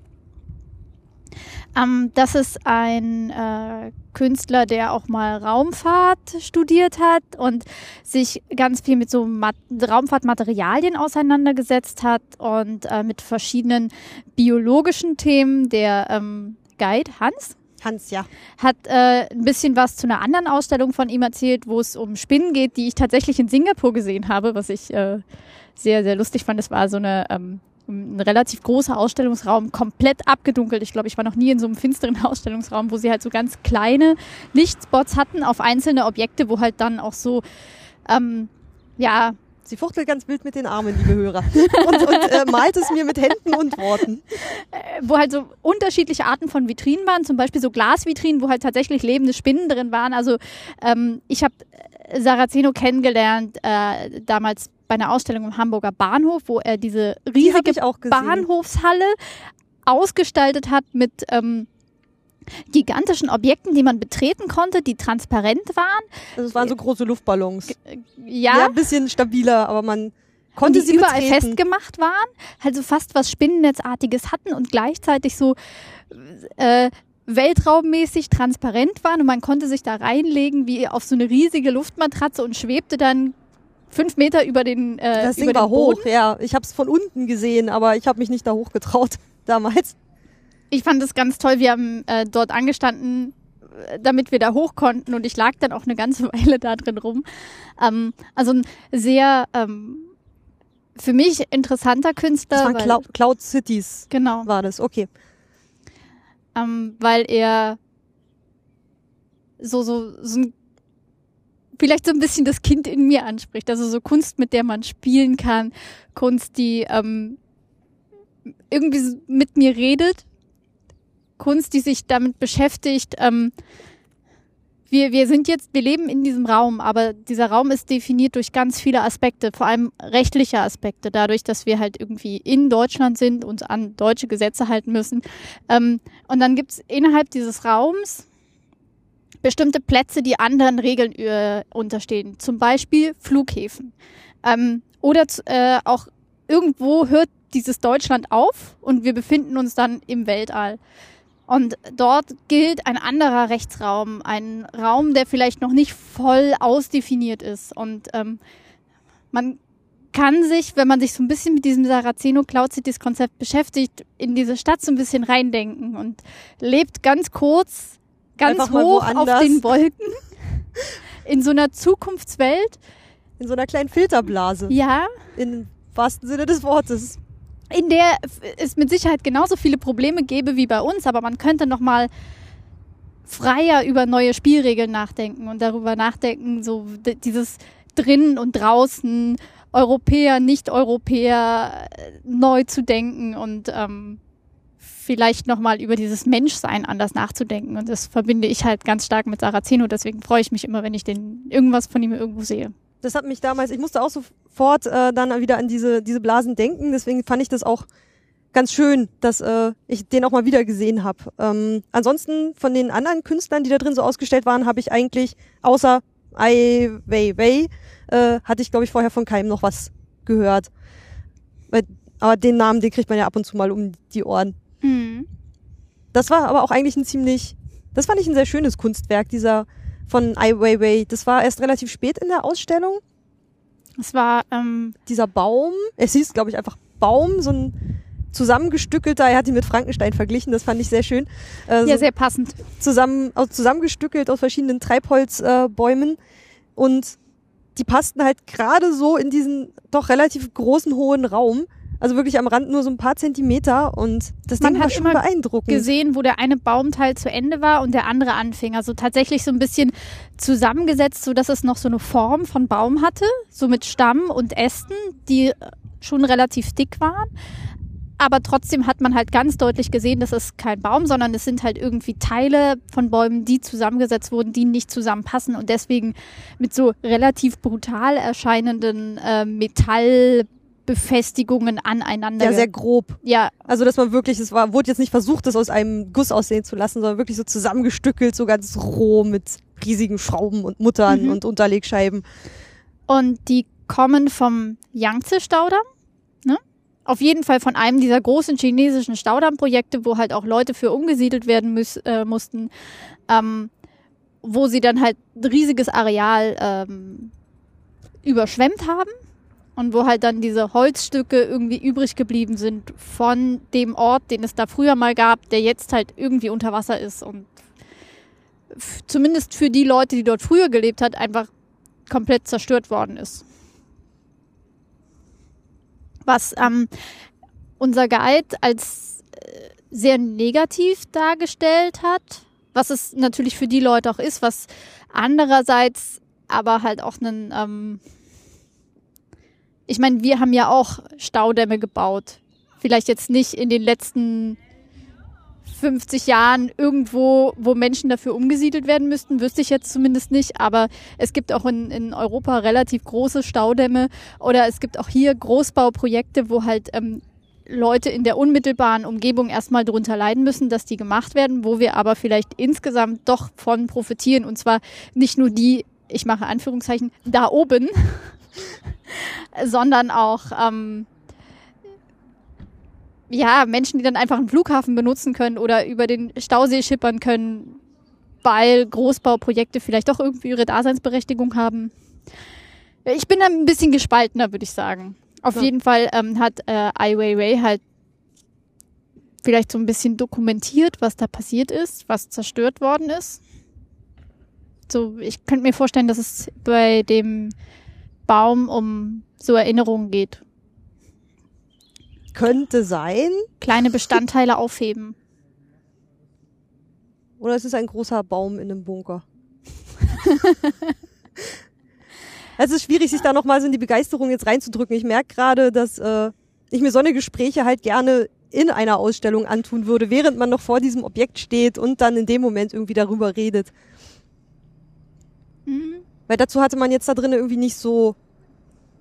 Speaker 2: Ähm, das ist ein äh, Künstler, der auch mal Raumfahrt studiert hat und sich ganz viel mit so Mat Raumfahrtmaterialien auseinandergesetzt hat und äh, mit verschiedenen biologischen Themen. Der ähm, Guide Hans,
Speaker 1: Hans, ja.
Speaker 2: Hat äh, ein bisschen was zu einer anderen Ausstellung von ihm erzählt, wo es um Spinnen geht, die ich tatsächlich in Singapur gesehen habe, was ich äh, sehr, sehr lustig fand. Das war so eine ähm, ein relativ großer Ausstellungsraum, komplett abgedunkelt. Ich glaube, ich war noch nie in so einem finsteren Ausstellungsraum, wo sie halt so ganz kleine Lichtspots hatten auf einzelne Objekte, wo halt dann auch so ähm, ja,
Speaker 1: Sie fuchtelt ganz wild mit den Armen, liebe Hörer. Und, und äh, malt es mir mit Händen und Worten.
Speaker 2: Äh, wo halt so unterschiedliche Arten von Vitrinen waren, zum Beispiel so Glasvitrinen, wo halt tatsächlich lebende Spinnen drin waren. Also ähm, ich habe äh, Saraceno kennengelernt, äh, damals bei einer Ausstellung im Hamburger Bahnhof, wo er diese riesige
Speaker 1: Die
Speaker 2: Bahnhofshalle ausgestaltet hat mit ähm, gigantischen Objekten, die man betreten konnte, die transparent waren.
Speaker 1: Also es waren so große Luftballons.
Speaker 2: Äh, ja.
Speaker 1: Ja, ein bisschen stabiler, aber man konnte
Speaker 2: die
Speaker 1: sie
Speaker 2: überall
Speaker 1: betreten.
Speaker 2: festgemacht waren, also fast was Spinnennetzartiges hatten und gleichzeitig so äh, weltraummäßig transparent waren und man konnte sich da reinlegen wie auf so eine riesige Luftmatratze und schwebte dann fünf Meter über den äh,
Speaker 1: Das Ding
Speaker 2: über
Speaker 1: war
Speaker 2: den Boden.
Speaker 1: hoch, ja. Ich habe es von unten gesehen, aber ich habe mich nicht da hochgetraut damals.
Speaker 2: Ich fand es ganz toll. Wir haben äh, dort angestanden, äh, damit wir da hoch konnten und ich lag dann auch eine ganze Weile da drin rum. Ähm, also ein sehr ähm, für mich interessanter Künstler.
Speaker 1: Das waren
Speaker 2: weil,
Speaker 1: Cloud, Cloud Cities.
Speaker 2: Genau.
Speaker 1: War das, okay.
Speaker 2: Ähm, weil er so, so, so ein vielleicht so ein bisschen das Kind in mir anspricht. Also so Kunst, mit der man spielen kann, Kunst, die ähm, irgendwie mit mir redet Kunst, die sich damit beschäftigt. Ähm, wir, wir sind jetzt, wir leben in diesem Raum, aber dieser Raum ist definiert durch ganz viele Aspekte, vor allem rechtliche Aspekte, dadurch, dass wir halt irgendwie in Deutschland sind, uns an deutsche Gesetze halten müssen. Ähm, und dann gibt's innerhalb dieses Raums bestimmte Plätze, die anderen Regeln äh, unterstehen, zum Beispiel Flughäfen. Ähm, oder äh, auch irgendwo hört dieses Deutschland auf und wir befinden uns dann im Weltall. Und dort gilt ein anderer Rechtsraum, ein Raum, der vielleicht noch nicht voll ausdefiniert ist. Und ähm, man kann sich, wenn man sich so ein bisschen mit diesem Saraceno Cloud Cities Konzept beschäftigt, in diese Stadt so ein bisschen reindenken und lebt ganz kurz, ganz hoch auf den Wolken in so einer Zukunftswelt.
Speaker 1: In so einer kleinen Filterblase.
Speaker 2: Ja.
Speaker 1: Im wahrsten Sinne des Wortes
Speaker 2: in der es mit Sicherheit genauso viele Probleme gäbe wie bei uns, aber man könnte noch mal freier über neue Spielregeln nachdenken und darüber nachdenken, so dieses drinnen und draußen, Europäer, Nicht-Europäer äh, neu zu denken und ähm, vielleicht nochmal über dieses Menschsein anders nachzudenken. Und das verbinde ich halt ganz stark mit Saraceno. Deswegen freue ich mich immer, wenn ich den irgendwas von ihm irgendwo sehe.
Speaker 1: Das hat mich damals, ich musste auch sofort äh, dann wieder an diese, diese Blasen denken. Deswegen fand ich das auch ganz schön, dass äh, ich den auch mal wieder gesehen habe. Ähm, ansonsten von den anderen Künstlern, die da drin so ausgestellt waren, habe ich eigentlich außer Ai Weiwei äh, hatte ich glaube ich vorher von keinem noch was gehört. Aber den Namen, den kriegt man ja ab und zu mal um die Ohren. Mhm. Das war aber auch eigentlich ein ziemlich, das fand ich ein sehr schönes Kunstwerk, dieser von Ai Weiwei. Das war erst relativ spät in der Ausstellung.
Speaker 2: Es war ähm,
Speaker 1: dieser Baum. Es hieß, glaube ich, einfach Baum, so ein zusammengestückelter, er hat ihn mit Frankenstein verglichen, das fand ich sehr schön.
Speaker 2: Äh, ja, sehr passend.
Speaker 1: Zusammen, zusammengestückelt aus verschiedenen Treibholzbäumen. Äh, und die passten halt gerade so in diesen doch relativ großen, hohen Raum. Also wirklich am Rand nur so ein paar Zentimeter und das
Speaker 2: Man
Speaker 1: Ding
Speaker 2: hat
Speaker 1: war schon
Speaker 2: immer
Speaker 1: beeindruckend.
Speaker 2: gesehen, wo der eine Baumteil zu Ende war und der andere anfing. Also tatsächlich so ein bisschen zusammengesetzt, so dass es noch so eine Form von Baum hatte, so mit Stamm und Ästen, die schon relativ dick waren aber trotzdem hat man halt ganz deutlich gesehen, das ist kein Baum, sondern es sind halt irgendwie Teile von Bäumen, die zusammengesetzt wurden, die nicht zusammenpassen und deswegen mit so relativ brutal erscheinenden äh, Metallbefestigungen aneinander.
Speaker 1: Ja, sehr grob.
Speaker 2: Ja.
Speaker 1: Also, dass man wirklich, es war, wurde jetzt nicht versucht, das aus einem Guss aussehen zu lassen, sondern wirklich so zusammengestückelt, so ganz roh mit riesigen Schrauben und Muttern mhm. und Unterlegscheiben.
Speaker 2: Und die kommen vom Yangtze-Staudamm auf jeden Fall von einem dieser großen chinesischen Staudammprojekte, wo halt auch Leute für umgesiedelt werden müß, äh, mussten, ähm, wo sie dann halt ein riesiges Areal ähm, überschwemmt haben und wo halt dann diese Holzstücke irgendwie übrig geblieben sind von dem Ort, den es da früher mal gab, der jetzt halt irgendwie unter Wasser ist und zumindest für die Leute, die dort früher gelebt hat, einfach komplett zerstört worden ist. Was ähm, unser Guide als äh, sehr negativ dargestellt hat, was es natürlich für die Leute auch ist, was andererseits aber halt auch einen, ähm, ich meine, wir haben ja auch Staudämme gebaut. Vielleicht jetzt nicht in den letzten 50 Jahren irgendwo, wo Menschen dafür umgesiedelt werden müssten, wüsste ich jetzt zumindest nicht. Aber es gibt auch in, in Europa relativ große Staudämme oder es gibt auch hier Großbauprojekte, wo halt ähm, Leute in der unmittelbaren Umgebung erstmal darunter leiden müssen, dass die gemacht werden, wo wir aber vielleicht insgesamt doch von profitieren. Und zwar nicht nur die, ich mache Anführungszeichen, da oben, sondern auch ähm, ja, Menschen, die dann einfach einen Flughafen benutzen können oder über den Stausee schippern können, weil Großbauprojekte vielleicht doch irgendwie ihre Daseinsberechtigung haben. Ich bin ein bisschen gespaltener, würde ich sagen. Auf ja. jeden Fall ähm, hat äh, Ai Weiwei halt vielleicht so ein bisschen dokumentiert, was da passiert ist, was zerstört worden ist. So, ich könnte mir vorstellen, dass es bei dem Baum um so Erinnerungen geht
Speaker 1: könnte sein.
Speaker 2: Kleine Bestandteile aufheben.
Speaker 1: Oder es ist ein großer Baum in einem Bunker. es ist schwierig, sich da nochmal so in die Begeisterung jetzt reinzudrücken. Ich merke gerade, dass äh, ich mir so eine Gespräche halt gerne in einer Ausstellung antun würde, während man noch vor diesem Objekt steht und dann in dem Moment irgendwie darüber redet. Mhm. Weil dazu hatte man jetzt da drin irgendwie nicht so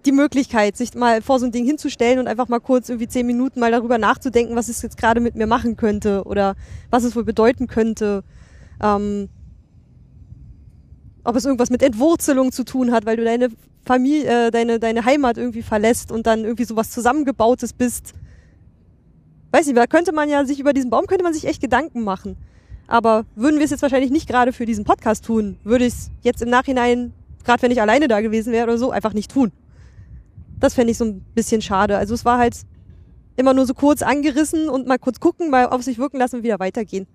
Speaker 1: die Möglichkeit, sich mal vor so ein Ding hinzustellen und einfach mal kurz irgendwie zehn Minuten mal darüber nachzudenken, was es jetzt gerade mit mir machen könnte oder was es wohl bedeuten könnte. Ähm, ob es irgendwas mit Entwurzelung zu tun hat, weil du deine Familie, äh, deine, deine Heimat irgendwie verlässt und dann irgendwie sowas zusammengebautes bist. Weiß nicht, da könnte man ja sich über diesen Baum könnte man sich echt Gedanken machen. Aber würden wir es jetzt wahrscheinlich nicht gerade für diesen Podcast tun, würde ich es jetzt im Nachhinein, gerade wenn ich alleine da gewesen wäre oder so, einfach nicht tun. Das fände ich so ein bisschen schade. Also es war halt immer nur so kurz angerissen und mal kurz gucken, mal auf sich wirken lassen und wieder weitergehen.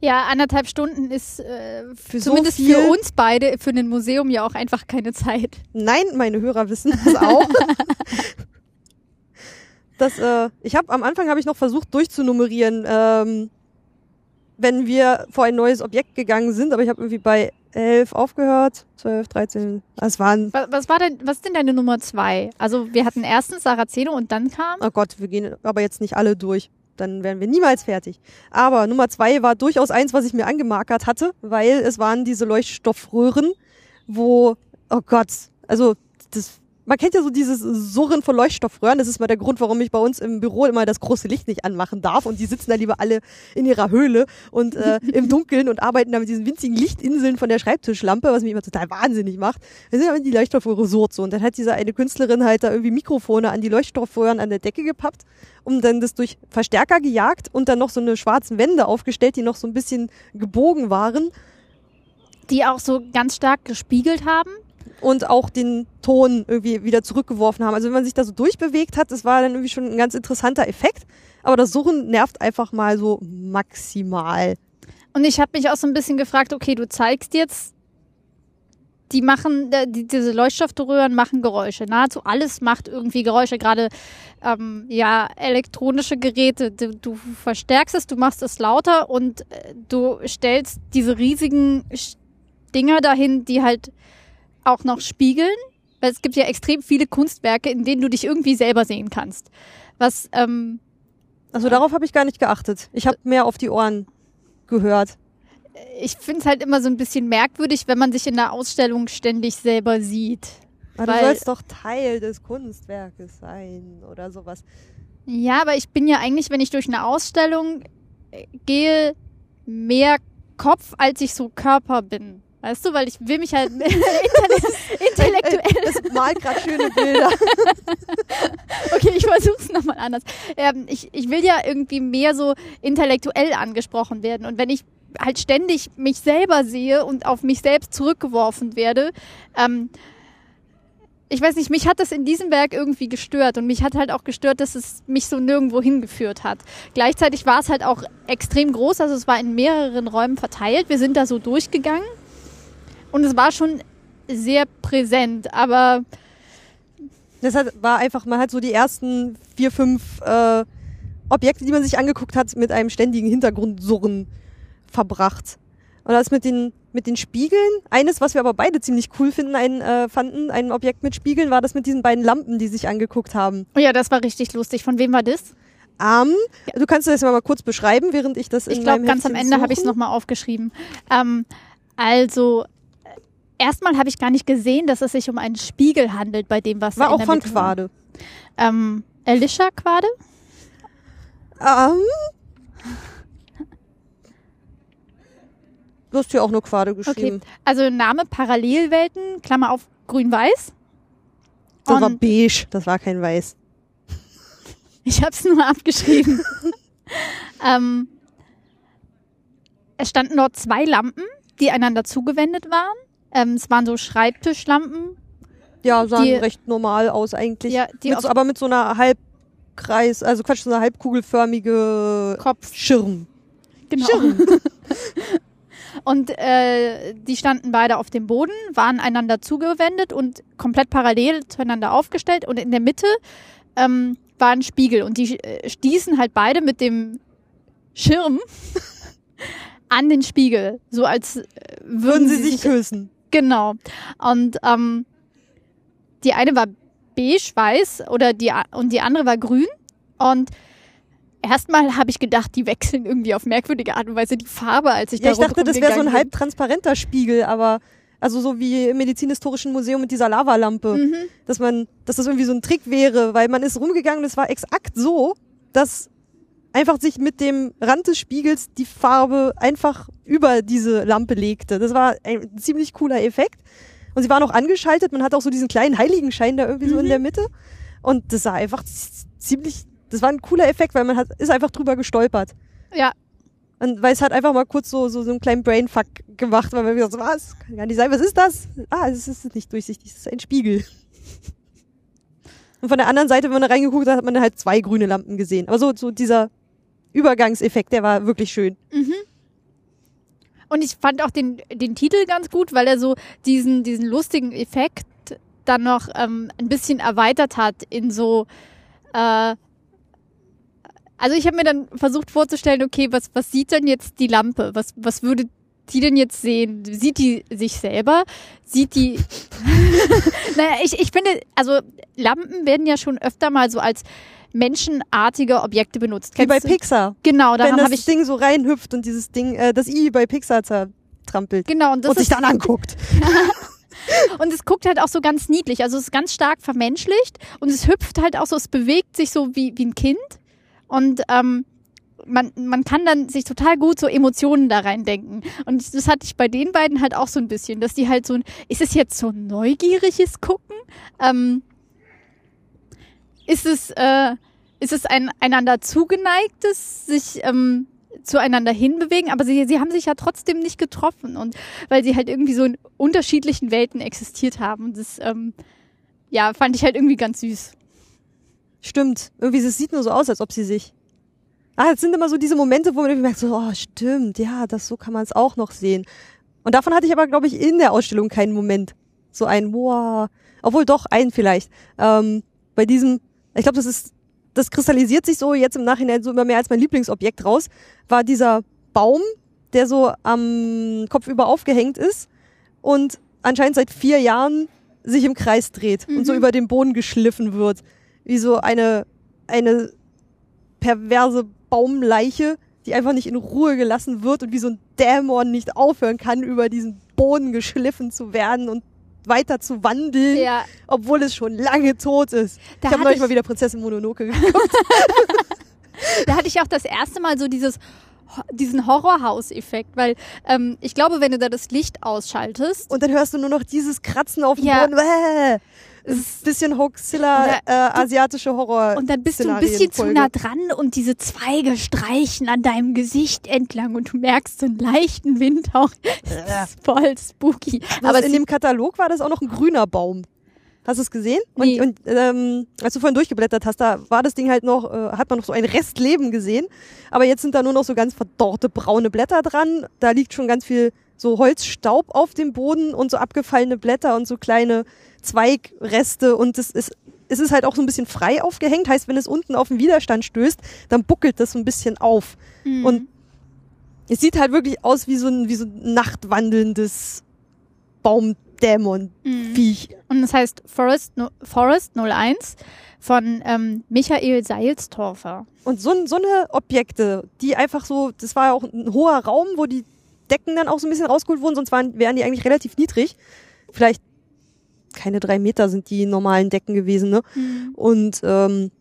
Speaker 2: Ja, anderthalb Stunden ist äh, für zumindest so für uns beide, für ein Museum ja auch einfach keine Zeit.
Speaker 1: Nein, meine Hörer wissen das auch. das, äh, ich habe am Anfang habe ich noch versucht durchzunummerieren, ähm, wenn wir vor ein neues Objekt gegangen sind, aber ich habe irgendwie bei 11 aufgehört, 12, 13. Das waren.
Speaker 2: Was, was war denn, was ist denn deine Nummer zwei? Also wir hatten erstens Saraceno und dann kam.
Speaker 1: Oh Gott, wir gehen aber jetzt nicht alle durch. dann wären wir niemals fertig. Aber Nummer zwei war durchaus eins, was ich mir angemarkert hatte, weil es waren diese Leuchtstoffröhren, wo, oh Gott, also das man kennt ja so dieses Surren von Leuchtstoffröhren. Das ist mal der Grund, warum ich bei uns im Büro immer das große Licht nicht anmachen darf. Und die sitzen da lieber alle in ihrer Höhle und äh, im Dunkeln und arbeiten da mit diesen winzigen Lichtinseln von der Schreibtischlampe, was mich immer total wahnsinnig macht. Dann sind aber die Leuchtstoffröhre so. Und dann hat diese eine Künstlerin halt da irgendwie Mikrofone an die Leuchtstoffröhren an der Decke gepappt und dann das durch Verstärker gejagt und dann noch so eine schwarzen Wände aufgestellt, die noch so ein bisschen gebogen waren.
Speaker 2: Die auch so ganz stark gespiegelt haben
Speaker 1: und auch den Ton irgendwie wieder zurückgeworfen haben. Also wenn man sich da so durchbewegt hat, das war dann irgendwie schon ein ganz interessanter Effekt. Aber das Surren nervt einfach mal so maximal.
Speaker 2: Und ich habe mich auch so ein bisschen gefragt, okay, du zeigst jetzt, die machen, die, diese Leuchtstoffröhren machen Geräusche. Nahezu alles macht irgendwie Geräusche. Gerade ähm, ja elektronische Geräte. Du, du, verstärkst es, du machst es lauter und äh, du stellst diese riesigen Dinger dahin, die halt auch noch spiegeln, weil es gibt ja extrem viele Kunstwerke, in denen du dich irgendwie selber sehen kannst. Was ähm,
Speaker 1: also darauf habe ich gar nicht geachtet. Ich habe mehr auf die Ohren gehört.
Speaker 2: Ich finde es halt immer so ein bisschen merkwürdig, wenn man sich in der Ausstellung ständig selber sieht.
Speaker 1: Aber du sollst doch Teil des Kunstwerkes sein oder sowas.
Speaker 2: Ja, aber ich bin ja eigentlich, wenn ich durch eine Ausstellung äh, gehe, mehr Kopf, als ich so Körper bin. Weißt du, weil ich will mich halt intellektuell.
Speaker 1: Es malt gerade schöne Bilder.
Speaker 2: okay, ich versuche es nochmal anders. Ähm, ich, ich will ja irgendwie mehr so intellektuell angesprochen werden. Und wenn ich halt ständig mich selber sehe und auf mich selbst zurückgeworfen werde, ähm, ich weiß nicht, mich hat das in diesem Werk irgendwie gestört und mich hat halt auch gestört, dass es mich so nirgendwo hingeführt hat. Gleichzeitig war es halt auch extrem groß, also es war in mehreren Räumen verteilt. Wir sind da so durchgegangen und es war schon sehr präsent, aber.
Speaker 1: Das war einfach, man hat so die ersten vier, fünf äh, Objekte, die man sich angeguckt hat, mit einem ständigen Hintergrundsurren verbracht. Und das mit den, mit den Spiegeln, eines, was wir aber beide ziemlich cool finden, ein, äh, fanden, ein Objekt mit Spiegeln, war das mit diesen beiden Lampen, die sich angeguckt haben.
Speaker 2: Oh ja, das war richtig lustig. Von wem war das?
Speaker 1: Um, ja. Du kannst das mal kurz beschreiben, während ich das in
Speaker 2: Ich glaube, ganz am Ende habe ich es nochmal aufgeschrieben. Ähm, also erstmal habe ich gar nicht gesehen, dass es sich um einen Spiegel handelt bei dem, was
Speaker 1: war auch von Quade.
Speaker 2: Ähm, Alicia Quade?
Speaker 1: Ähm. Du hast hier auch nur Quade geschrieben.
Speaker 2: Okay. Also Name Parallelwelten, Klammer auf grün-weiß.
Speaker 1: Das war beige, das war kein weiß.
Speaker 2: Ich habe es nur abgeschrieben. ähm, es standen dort zwei Lampen, die einander zugewendet waren. Ähm, es waren so Schreibtischlampen.
Speaker 1: Ja, sahen die, recht normal aus eigentlich. Ja, die mit so, aber mit so einer Halbkreis, also Quatsch, so einer halbkugelförmige Kopfschirm.
Speaker 2: Genau. Schirm. und äh, die standen beide auf dem Boden, waren einander zugewendet und komplett parallel zueinander aufgestellt. Und in der Mitte ähm, war ein Spiegel. Und die äh, stießen halt beide mit dem Schirm an den Spiegel. So als äh, würden, würden sie, sie sich
Speaker 1: küssen.
Speaker 2: Genau. Und ähm, die eine war beige-weiß oder die, und die andere war grün. Und erstmal habe ich gedacht, die wechseln irgendwie auf merkwürdige Art und Weise die Farbe, als ich
Speaker 1: ja,
Speaker 2: da
Speaker 1: ich dachte, das wäre so ein halbtransparenter Spiegel, aber also so wie im Medizinhistorischen Museum mit dieser Lavalampe, mhm. dass man, dass das irgendwie so ein Trick wäre, weil man ist rumgegangen und es war exakt so, dass einfach sich mit dem Rand des Spiegels die Farbe einfach über diese Lampe legte. Das war ein ziemlich cooler Effekt. Und sie war noch angeschaltet. Man hat auch so diesen kleinen Heiligenschein da irgendwie mhm. so in der mhm. Mitte. Und das sah einfach ziemlich, das war ein cooler Effekt, weil man hat, ist einfach drüber gestolpert.
Speaker 2: Ja.
Speaker 1: Und weil es hat einfach mal kurz so, so, so einen kleinen Brainfuck gemacht, weil man gesagt so, was? Kann gar nicht sein, was ist das? Ah, es ist nicht durchsichtig, es ist ein Spiegel. Und von der anderen Seite, wenn man da reingeguckt hat, hat man halt zwei grüne Lampen gesehen. Aber so, so dieser Übergangseffekt, der war wirklich schön.
Speaker 2: Mhm. Und ich fand auch den, den Titel ganz gut, weil er so diesen, diesen lustigen Effekt dann noch ähm, ein bisschen erweitert hat in so. Äh, also ich habe mir dann versucht vorzustellen, okay, was, was sieht denn jetzt die Lampe? Was, was würde die denn jetzt sehen? Sieht die sich selber? Sieht die. naja, ich, ich finde, also Lampen werden ja schon öfter mal so als menschenartige Objekte benutzt.
Speaker 1: Wie bei
Speaker 2: Kennst du-
Speaker 1: Pixar.
Speaker 2: Genau,
Speaker 1: Wenn
Speaker 2: daran
Speaker 1: das
Speaker 2: habe ich
Speaker 1: Ding so reinhüpft und dieses Ding, äh, das I bei Pixar zertrampelt.
Speaker 2: genau und das
Speaker 1: und sich dann anguckt.
Speaker 2: und es guckt halt auch so ganz niedlich, also es ist ganz stark vermenschlicht und es hüpft halt auch so, es bewegt sich so wie wie ein Kind und ähm, man, man kann dann sich total gut so Emotionen da reindenken. Und das hatte ich bei den beiden halt auch so ein bisschen, dass die halt so ein, ist es jetzt so neugieriges Gucken? Ähm, ist es, äh, ist es ein einander zugeneigtes, sich ähm, zueinander hinbewegen, aber sie, sie haben sich ja trotzdem nicht getroffen und weil sie halt irgendwie so in unterschiedlichen Welten existiert haben. Das, ähm, ja, fand ich halt irgendwie ganz süß.
Speaker 1: Stimmt. Irgendwie, es sieht nur so aus, als ob sie sich. Ah, es sind immer so diese Momente, wo man irgendwie merkt, so, oh, stimmt, ja, das, so kann man es auch noch sehen. Und davon hatte ich aber, glaube ich, in der Ausstellung keinen Moment. So ein, wow. Obwohl doch, einen vielleicht. Ähm, bei diesem, ich glaube, das ist, das kristallisiert sich so jetzt im Nachhinein so immer mehr als mein Lieblingsobjekt raus, war dieser Baum, der so am Kopf über aufgehängt ist und anscheinend seit vier Jahren sich im Kreis dreht und so
Speaker 2: Mhm.
Speaker 1: über den Boden geschliffen wird. Wie so eine, eine perverse Baumleiche, die einfach nicht in Ruhe gelassen wird und wie so ein Dämon nicht aufhören kann, über diesen Boden geschliffen zu werden und weiter zu wandeln,
Speaker 2: Ja,
Speaker 1: obwohl es schon lange tot ist.
Speaker 2: Da
Speaker 1: ich habe neulich
Speaker 2: ich-
Speaker 1: mal wieder Prinzessin Mononoke geguckt.
Speaker 2: da hatte ich auch das erste Mal so dieses diesen Horrorhaus-Effekt, weil ähm, ich glaube, wenn du da das Licht ausschaltest,
Speaker 1: Und dann hörst du nur noch dieses Kratzen auf dem
Speaker 2: Ja.
Speaker 1: Boden. Bäh.
Speaker 2: Es
Speaker 1: Das bisschen Hoaxilla, äh, asiatische Horror.
Speaker 2: und dann bist du ein bisschen zu nah dran und diese Zweige streichen an deinem Gesicht entlang und du merkst so einen leichten Windhauch. Das ist voll spooky.
Speaker 1: Aber
Speaker 2: Aber
Speaker 1: in dem Katalog war das auch noch ein grüner Baum. Hast du es gesehen? Und,
Speaker 2: Nee.
Speaker 1: und ähm, als du vorhin durchgeblättert hast, da war das Ding halt noch, äh, hat man noch so ein Restleben gesehen. Aber jetzt sind da nur noch so ganz verdorrte braune Blätter dran. Da liegt schon ganz viel so Holzstaub auf dem Boden und so abgefallene Blätter und so kleine Zweigreste. Und es ist, es ist halt auch so ein bisschen frei aufgehängt. Heißt, wenn es unten auf den Widerstand stößt, dann buckelt das so ein bisschen auf.
Speaker 2: Mhm.
Speaker 1: Und es sieht halt wirklich aus wie so ein, wie so ein nachtwandelndes Baumdämon-Viech.
Speaker 2: Mhm. Und das heißt Forest, no, Forest 01 von ähm, Michael Seilstorfer.
Speaker 1: Und so, so eine Objekte, die einfach so, das war ja auch ein hoher Raum, wo die Decken dann auch so ein bisschen rausgeholt wurden, sonst waren, wären die eigentlich relativ niedrig. Vielleicht keine drei Meter sind die normalen Decken gewesen, ne? Und ähm,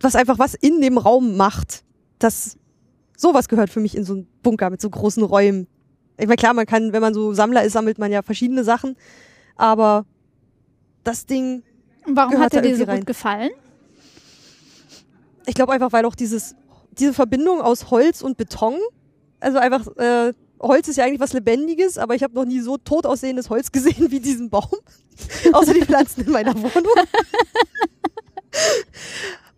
Speaker 1: was einfach was in dem Raum macht, das sowas gehört für mich in so einen Bunker mit so großen Räumen. Ich meine, klar, man kann, wenn man so Sammler ist, sammelt man ja verschiedene Sachen, aber das Ding
Speaker 2: Und warum hat
Speaker 1: da
Speaker 2: dir so
Speaker 1: rein.
Speaker 2: gut gefallen?
Speaker 1: Ich glaube einfach, weil auch dieses, diese Verbindung aus Holz und Beton, also einfach, äh, Holz ist ja eigentlich was Lebendiges, aber ich habe noch nie so tot aussehendes Holz gesehen wie diesen Baum. Außer die Pflanzen in meiner Wohnung.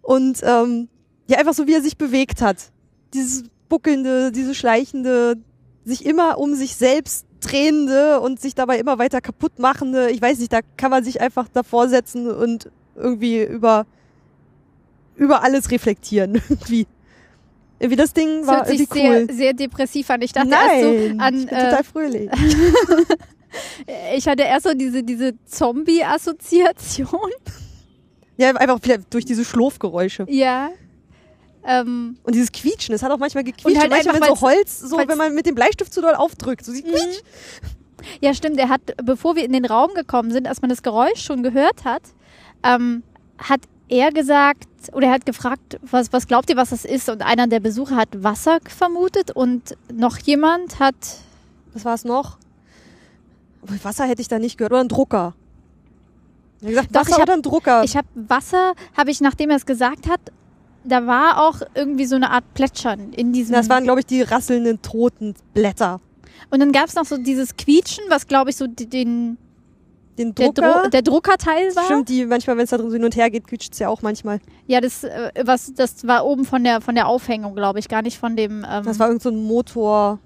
Speaker 1: und ähm, ja, einfach so wie er sich bewegt hat. Dieses buckelnde, dieses schleichende, sich immer um sich selbst drehende und sich dabei immer weiter kaputt machende. Ich weiß nicht, da kann man sich einfach davor setzen und irgendwie über über alles reflektieren irgendwie. Irgendwie das Ding
Speaker 2: Das
Speaker 1: war
Speaker 2: hört sich
Speaker 1: irgendwie cool.
Speaker 2: sehr, sehr depressiv an. Ich dachte
Speaker 1: Nein,
Speaker 2: erst so an,
Speaker 1: ich bin
Speaker 2: äh,
Speaker 1: total fröhlich.
Speaker 2: ich hatte erst so diese, diese Zombie-Assoziation.
Speaker 1: Ja, einfach vielleicht durch diese Schlurfgeräusche.
Speaker 2: Ja. Ähm,
Speaker 1: Und dieses Quietschen, es hat auch manchmal gequietscht.
Speaker 2: Und halt
Speaker 1: manchmal,
Speaker 2: einfach,
Speaker 1: so Holz, so wenn man mit dem Bleistift zu doll aufdrückt, so sie quietscht.
Speaker 2: ja, stimmt. Er hat, bevor wir in den Raum gekommen sind, als man das Geräusch schon gehört hat, ähm, hat er gesagt, oder er hat gefragt, was, was glaubt ihr, was das ist? Und einer der Besucher hat Wasser vermutet und noch jemand hat,
Speaker 1: Was war es noch? Wasser hätte ich da nicht gehört. Oder ein Drucker. Er hat gesagt,
Speaker 2: Doch,
Speaker 1: Wasser
Speaker 2: ich hab-
Speaker 1: oder ein Drucker.
Speaker 2: ich habe Wasser, habe ich, nachdem er es gesagt hat, da war auch irgendwie so eine Art Plätschern in diesem.
Speaker 1: das waren, glaube ich, die rasselnden, toten Blätter.
Speaker 2: und dann gab es noch so dieses Quietschen, was glaube ich so die- den,
Speaker 1: Den
Speaker 2: der,
Speaker 1: Drucker.
Speaker 2: Dro der Druckerteil war.
Speaker 1: Stimmt, die manchmal, wenn es da drin so hin und her geht, quietscht es ja auch manchmal.
Speaker 2: Ja, das, äh, was, das war oben von der, von der Aufhängung, glaube ich, gar nicht von dem. Ähm,
Speaker 1: Das war irgend so ein Motor.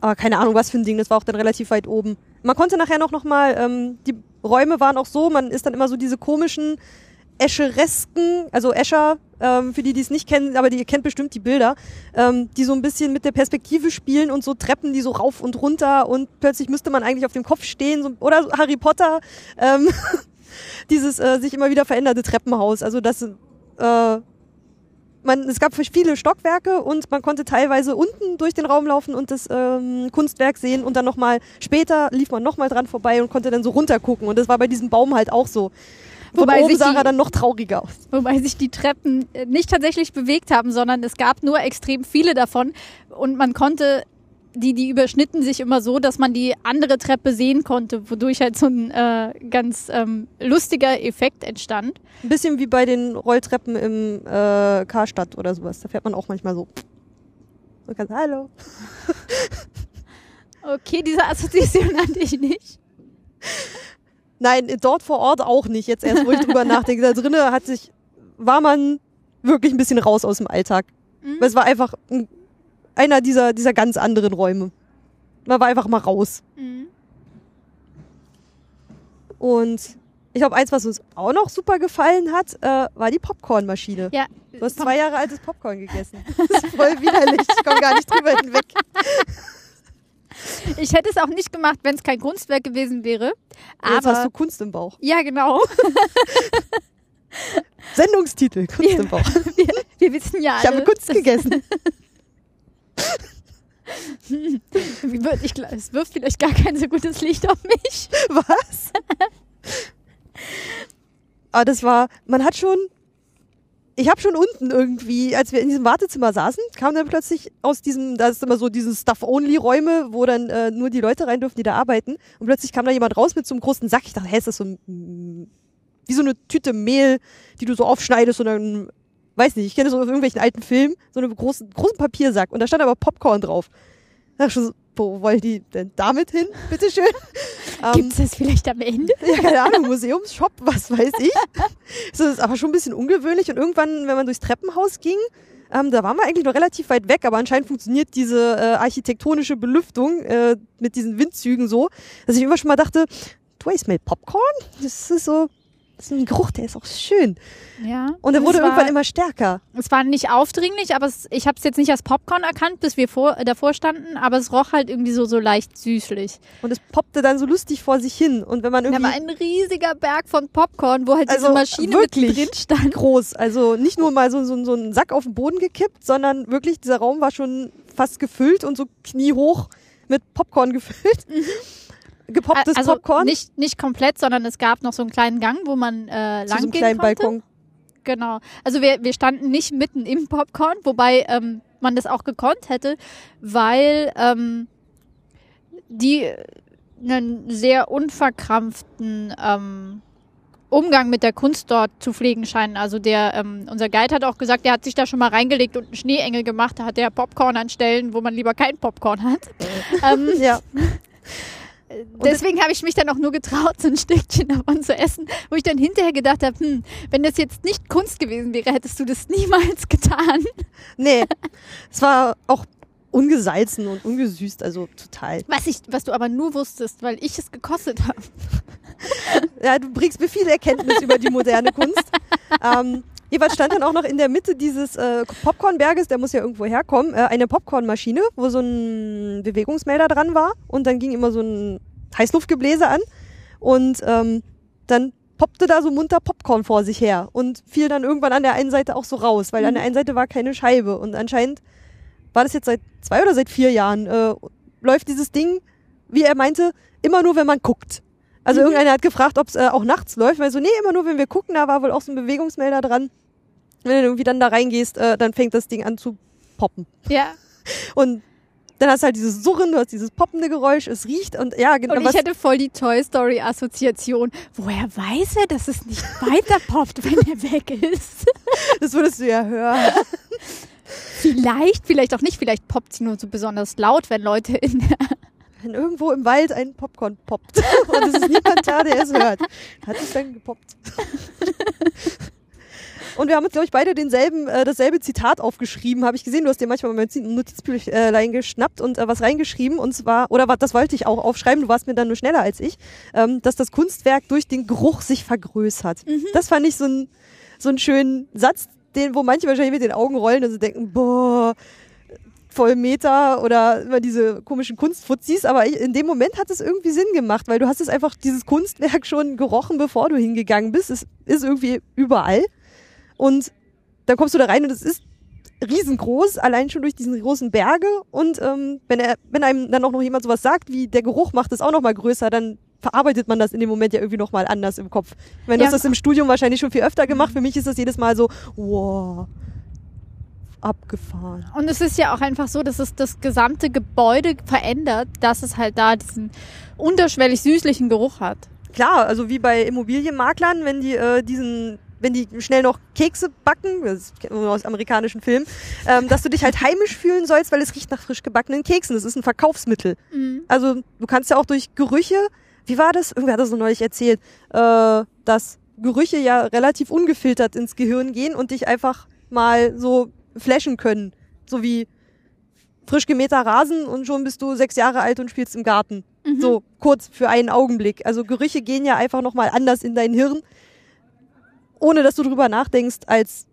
Speaker 1: Aber keine Ahnung, was für ein Ding. Das war auch dann relativ weit oben. Man konnte nachher noch, noch mal, ähm, die Räume waren auch so, man ist dann immer so diese komischen Escheresken, also Escher, ähm, für die, die es nicht kennen, aber die ihr kennt bestimmt die Bilder, ähm, die so ein bisschen mit der Perspektive spielen und so Treppen, die so rauf und runter und plötzlich müsste man eigentlich auf dem Kopf stehen, so, oder Harry Potter. Ähm, dieses äh, sich immer wieder veränderte Treppenhaus. Also das äh, man, es gab viele Stockwerke und man konnte teilweise unten durch den Raum laufen und das ähm, Kunstwerk sehen und dann nochmal später lief man nochmal dran vorbei und konnte dann so runtergucken und das war bei diesem Baum halt auch so. Wobei oben sah er dann noch trauriger aus.
Speaker 2: Wobei sich die Treppen äh, nicht tatsächlich bewegt haben, sondern es gab nur extrem viele davon und man konnte die, die überschnitten sich immer so, dass man die andere Treppe sehen konnte, wodurch halt so ein äh, ganz ähm, lustiger Effekt entstand.
Speaker 1: Ein bisschen wie bei den Rolltreppen im äh, Karstadt oder sowas. Da fährt man auch manchmal so. So ganz, hallo.
Speaker 2: okay, diese Assoziation hatte ich nicht.
Speaker 1: Nein, dort vor Ort auch nicht. Jetzt erst, wo ich drüber nachdenke. Da drinnen hat sich, war man wirklich ein bisschen raus aus dem Alltag. Mhm. Weil es war einfach ein einer dieser, dieser ganz anderen Räume. Man war einfach mal raus. Mhm. Und ich glaube, eins, was uns auch noch super gefallen hat, äh, war die Popcornmaschine. Ja. Du hast zwei Jahre altes Popcorn gegessen. Das ist voll widerlich. Ich komme gar nicht drüber hinweg.
Speaker 2: Ich hätte es auch nicht gemacht, wenn es kein Kunstwerk gewesen wäre.
Speaker 1: Aber Jetzt hast du Kunst im Bauch.
Speaker 2: Ja, genau.
Speaker 1: Sendungstitel, Kunst im Bauch.
Speaker 2: Wir, wir wissen ja alle.
Speaker 1: Ich habe Kunst gegessen.
Speaker 2: ich, es wirft vielleicht gar kein so gutes Licht auf mich.
Speaker 1: Was? Aber ah, das war, man hat schon, ich habe schon unten irgendwie, als wir in diesem Wartezimmer saßen, kam dann plötzlich aus diesem, da ist immer so diese Stuff-Only-Räume, wo dann äh, nur die Leute rein dürfen, die da arbeiten. Und plötzlich kam da jemand raus mit so einem großen Sack. Ich dachte, hä, ist das so ein, wie so eine Tüte Mehl, die du so aufschneidest und dann weiß nicht, ich kenne das aus irgendwelchen alten Filmen, so einen großen, großen Papiersack und da stand aber Popcorn drauf. Da dachte ich schon, wo wollen die denn damit hin? Bitteschön.
Speaker 2: Gibt es das vielleicht am Ende?
Speaker 1: Ja, keine Ahnung, Museumsshop, was weiß ich. das ist aber schon ein bisschen ungewöhnlich und irgendwann, wenn man durchs Treppenhaus ging, ähm, da waren wir eigentlich noch relativ weit weg, aber anscheinend funktioniert diese äh, architektonische Belüftung äh, mit diesen Windzügen so, dass ich immer schon mal dachte, do I smell Popcorn? Das ist so, ist ein Geruch, der ist auch schön.
Speaker 2: Ja.
Speaker 1: Und er wurde war, irgendwann immer stärker.
Speaker 2: Es war nicht aufdringlich, aber es, ich habe es jetzt nicht als Popcorn erkannt, bis wir vor, äh, davor standen, aber es roch halt irgendwie so, so leicht süßlich.
Speaker 1: Und es poppte dann so lustig vor sich hin. Und wenn man irgendwie.
Speaker 2: Da war ein riesiger Berg von Popcorn, wo halt also diese Maschine wirklich drin stand.
Speaker 1: Groß. Also nicht nur mal so, so, so ein Sack auf den Boden gekippt, sondern wirklich, dieser Raum war schon fast gefüllt und so kniehoch mit Popcorn gefüllt. Mhm gepopptes
Speaker 2: also
Speaker 1: Popcorn?
Speaker 2: Nicht, nicht komplett, sondern es gab noch so einen kleinen Gang, wo man äh, lang so einen kleinen konnte. Balkon. Genau. Also wir, wir standen nicht mitten im Popcorn, wobei ähm, man das auch gekonnt hätte, weil ähm, die einen sehr unverkrampften ähm, Umgang mit der Kunst dort zu pflegen scheinen. Also der, ähm, unser Guide hat auch gesagt, er hat sich da schon mal reingelegt und einen Schneeengel gemacht. Da hat er Popcorn an Stellen, wo man lieber kein Popcorn hat. ähm,
Speaker 1: ja.
Speaker 2: Deswegen habe ich mich dann auch nur getraut, so ein Stückchen davon zu essen, wo ich dann hinterher gedacht habe, hm, wenn das jetzt nicht Kunst gewesen wäre, hättest du das niemals getan.
Speaker 1: Nee, es war auch ungesalzen und ungesüßt, also total.
Speaker 2: Was, ich, was du aber nur wusstest, weil ich es gekostet habe.
Speaker 1: Ja, du bringst mir viel Erkenntnis über die moderne Kunst. ähm, jeweils stand dann auch noch in der Mitte dieses äh, Popcornberges, der muss ja irgendwo herkommen, äh, eine Popcornmaschine, wo so ein Bewegungsmelder dran war und dann ging immer so ein Heißluftgebläse an und ähm, dann poppte da so munter Popcorn vor sich her und fiel dann irgendwann an der einen Seite auch so raus, weil mhm. an der einen Seite war keine Scheibe und anscheinend war das jetzt seit zwei oder seit vier Jahren, äh, läuft dieses Ding, wie er meinte, immer nur, wenn man guckt. Also mhm. irgendeiner hat gefragt, ob es äh, auch nachts läuft, weil so, nee, immer nur, wenn wir gucken, da war wohl auch so ein Bewegungsmelder dran. Wenn du irgendwie dann da reingehst, äh, dann fängt das Ding an zu poppen.
Speaker 2: Ja.
Speaker 1: Und dann hast du halt dieses Surren, du hast dieses poppende Geräusch, es riecht und ja,
Speaker 2: genau. Und ich hätte voll die Toy Story Assoziation. Woher weiß er, dass es nicht weiter poppt, wenn er weg ist?
Speaker 1: Das würdest du ja hören.
Speaker 2: Vielleicht, vielleicht auch nicht. Vielleicht poppt sie nur so besonders laut, wenn Leute in der
Speaker 1: wenn irgendwo im Wald ein Popcorn poppt und es ist niemand da, der es hört, hat es dann gepoppt. Und wir haben uns, glaube ich, beide denselben, äh, dasselbe Zitat aufgeschrieben. Habe ich gesehen, du hast dir manchmal mein Notizbüchlein geschnappt und äh, was reingeschrieben. Und zwar, oder das wollte ich auch aufschreiben, du warst mir dann nur schneller als ich, ähm, dass das Kunstwerk durch den Geruch sich vergrößert. Mhm. Das fand ich so ein so einen schönen Satz, den, wo manche wahrscheinlich mit den Augen rollen und so denken, boah, Vollmeter oder immer diese komischen Kunstfuzis, aber in dem Moment hat es irgendwie Sinn gemacht, weil du hast es einfach dieses Kunstwerk schon gerochen, bevor du hingegangen bist. Es ist irgendwie überall. Und dann kommst du da rein und es ist riesengroß, allein schon durch diesen großen Berge. Und ähm, wenn, er, wenn einem dann auch noch jemand sowas sagt, wie der Geruch macht es auch noch mal größer, dann verarbeitet man das in dem Moment ja irgendwie noch mal anders im Kopf. Ich meine, du hast das im Studium wahrscheinlich schon viel öfter gemacht. Für mich ist das jedes Mal so, wow, abgefahren.
Speaker 2: Und es ist ja auch einfach so, dass es das gesamte Gebäude verändert, dass es halt da diesen unterschwellig süßlichen Geruch hat.
Speaker 1: Klar, also wie bei Immobilienmaklern, wenn die äh, diesen wenn die schnell noch Kekse backen, das kennen wir aus amerikanischen Filmen, ähm, dass du dich halt heimisch fühlen sollst, weil es riecht nach frisch gebackenen Keksen. Das ist ein Verkaufsmittel. Mhm. Also du kannst ja auch durch Gerüche, wie war das? Irgendwer hat das so neulich erzählt, äh, dass Gerüche ja relativ ungefiltert ins Gehirn gehen und dich einfach mal so flashen können. So wie frisch gemähter Rasen und schon bist du sechs Jahre alt und spielst im Garten. Mhm. So kurz für einen Augenblick. Also Gerüche gehen ja einfach nochmal anders in dein Hirn ohne dass du drüber nachdenkst, als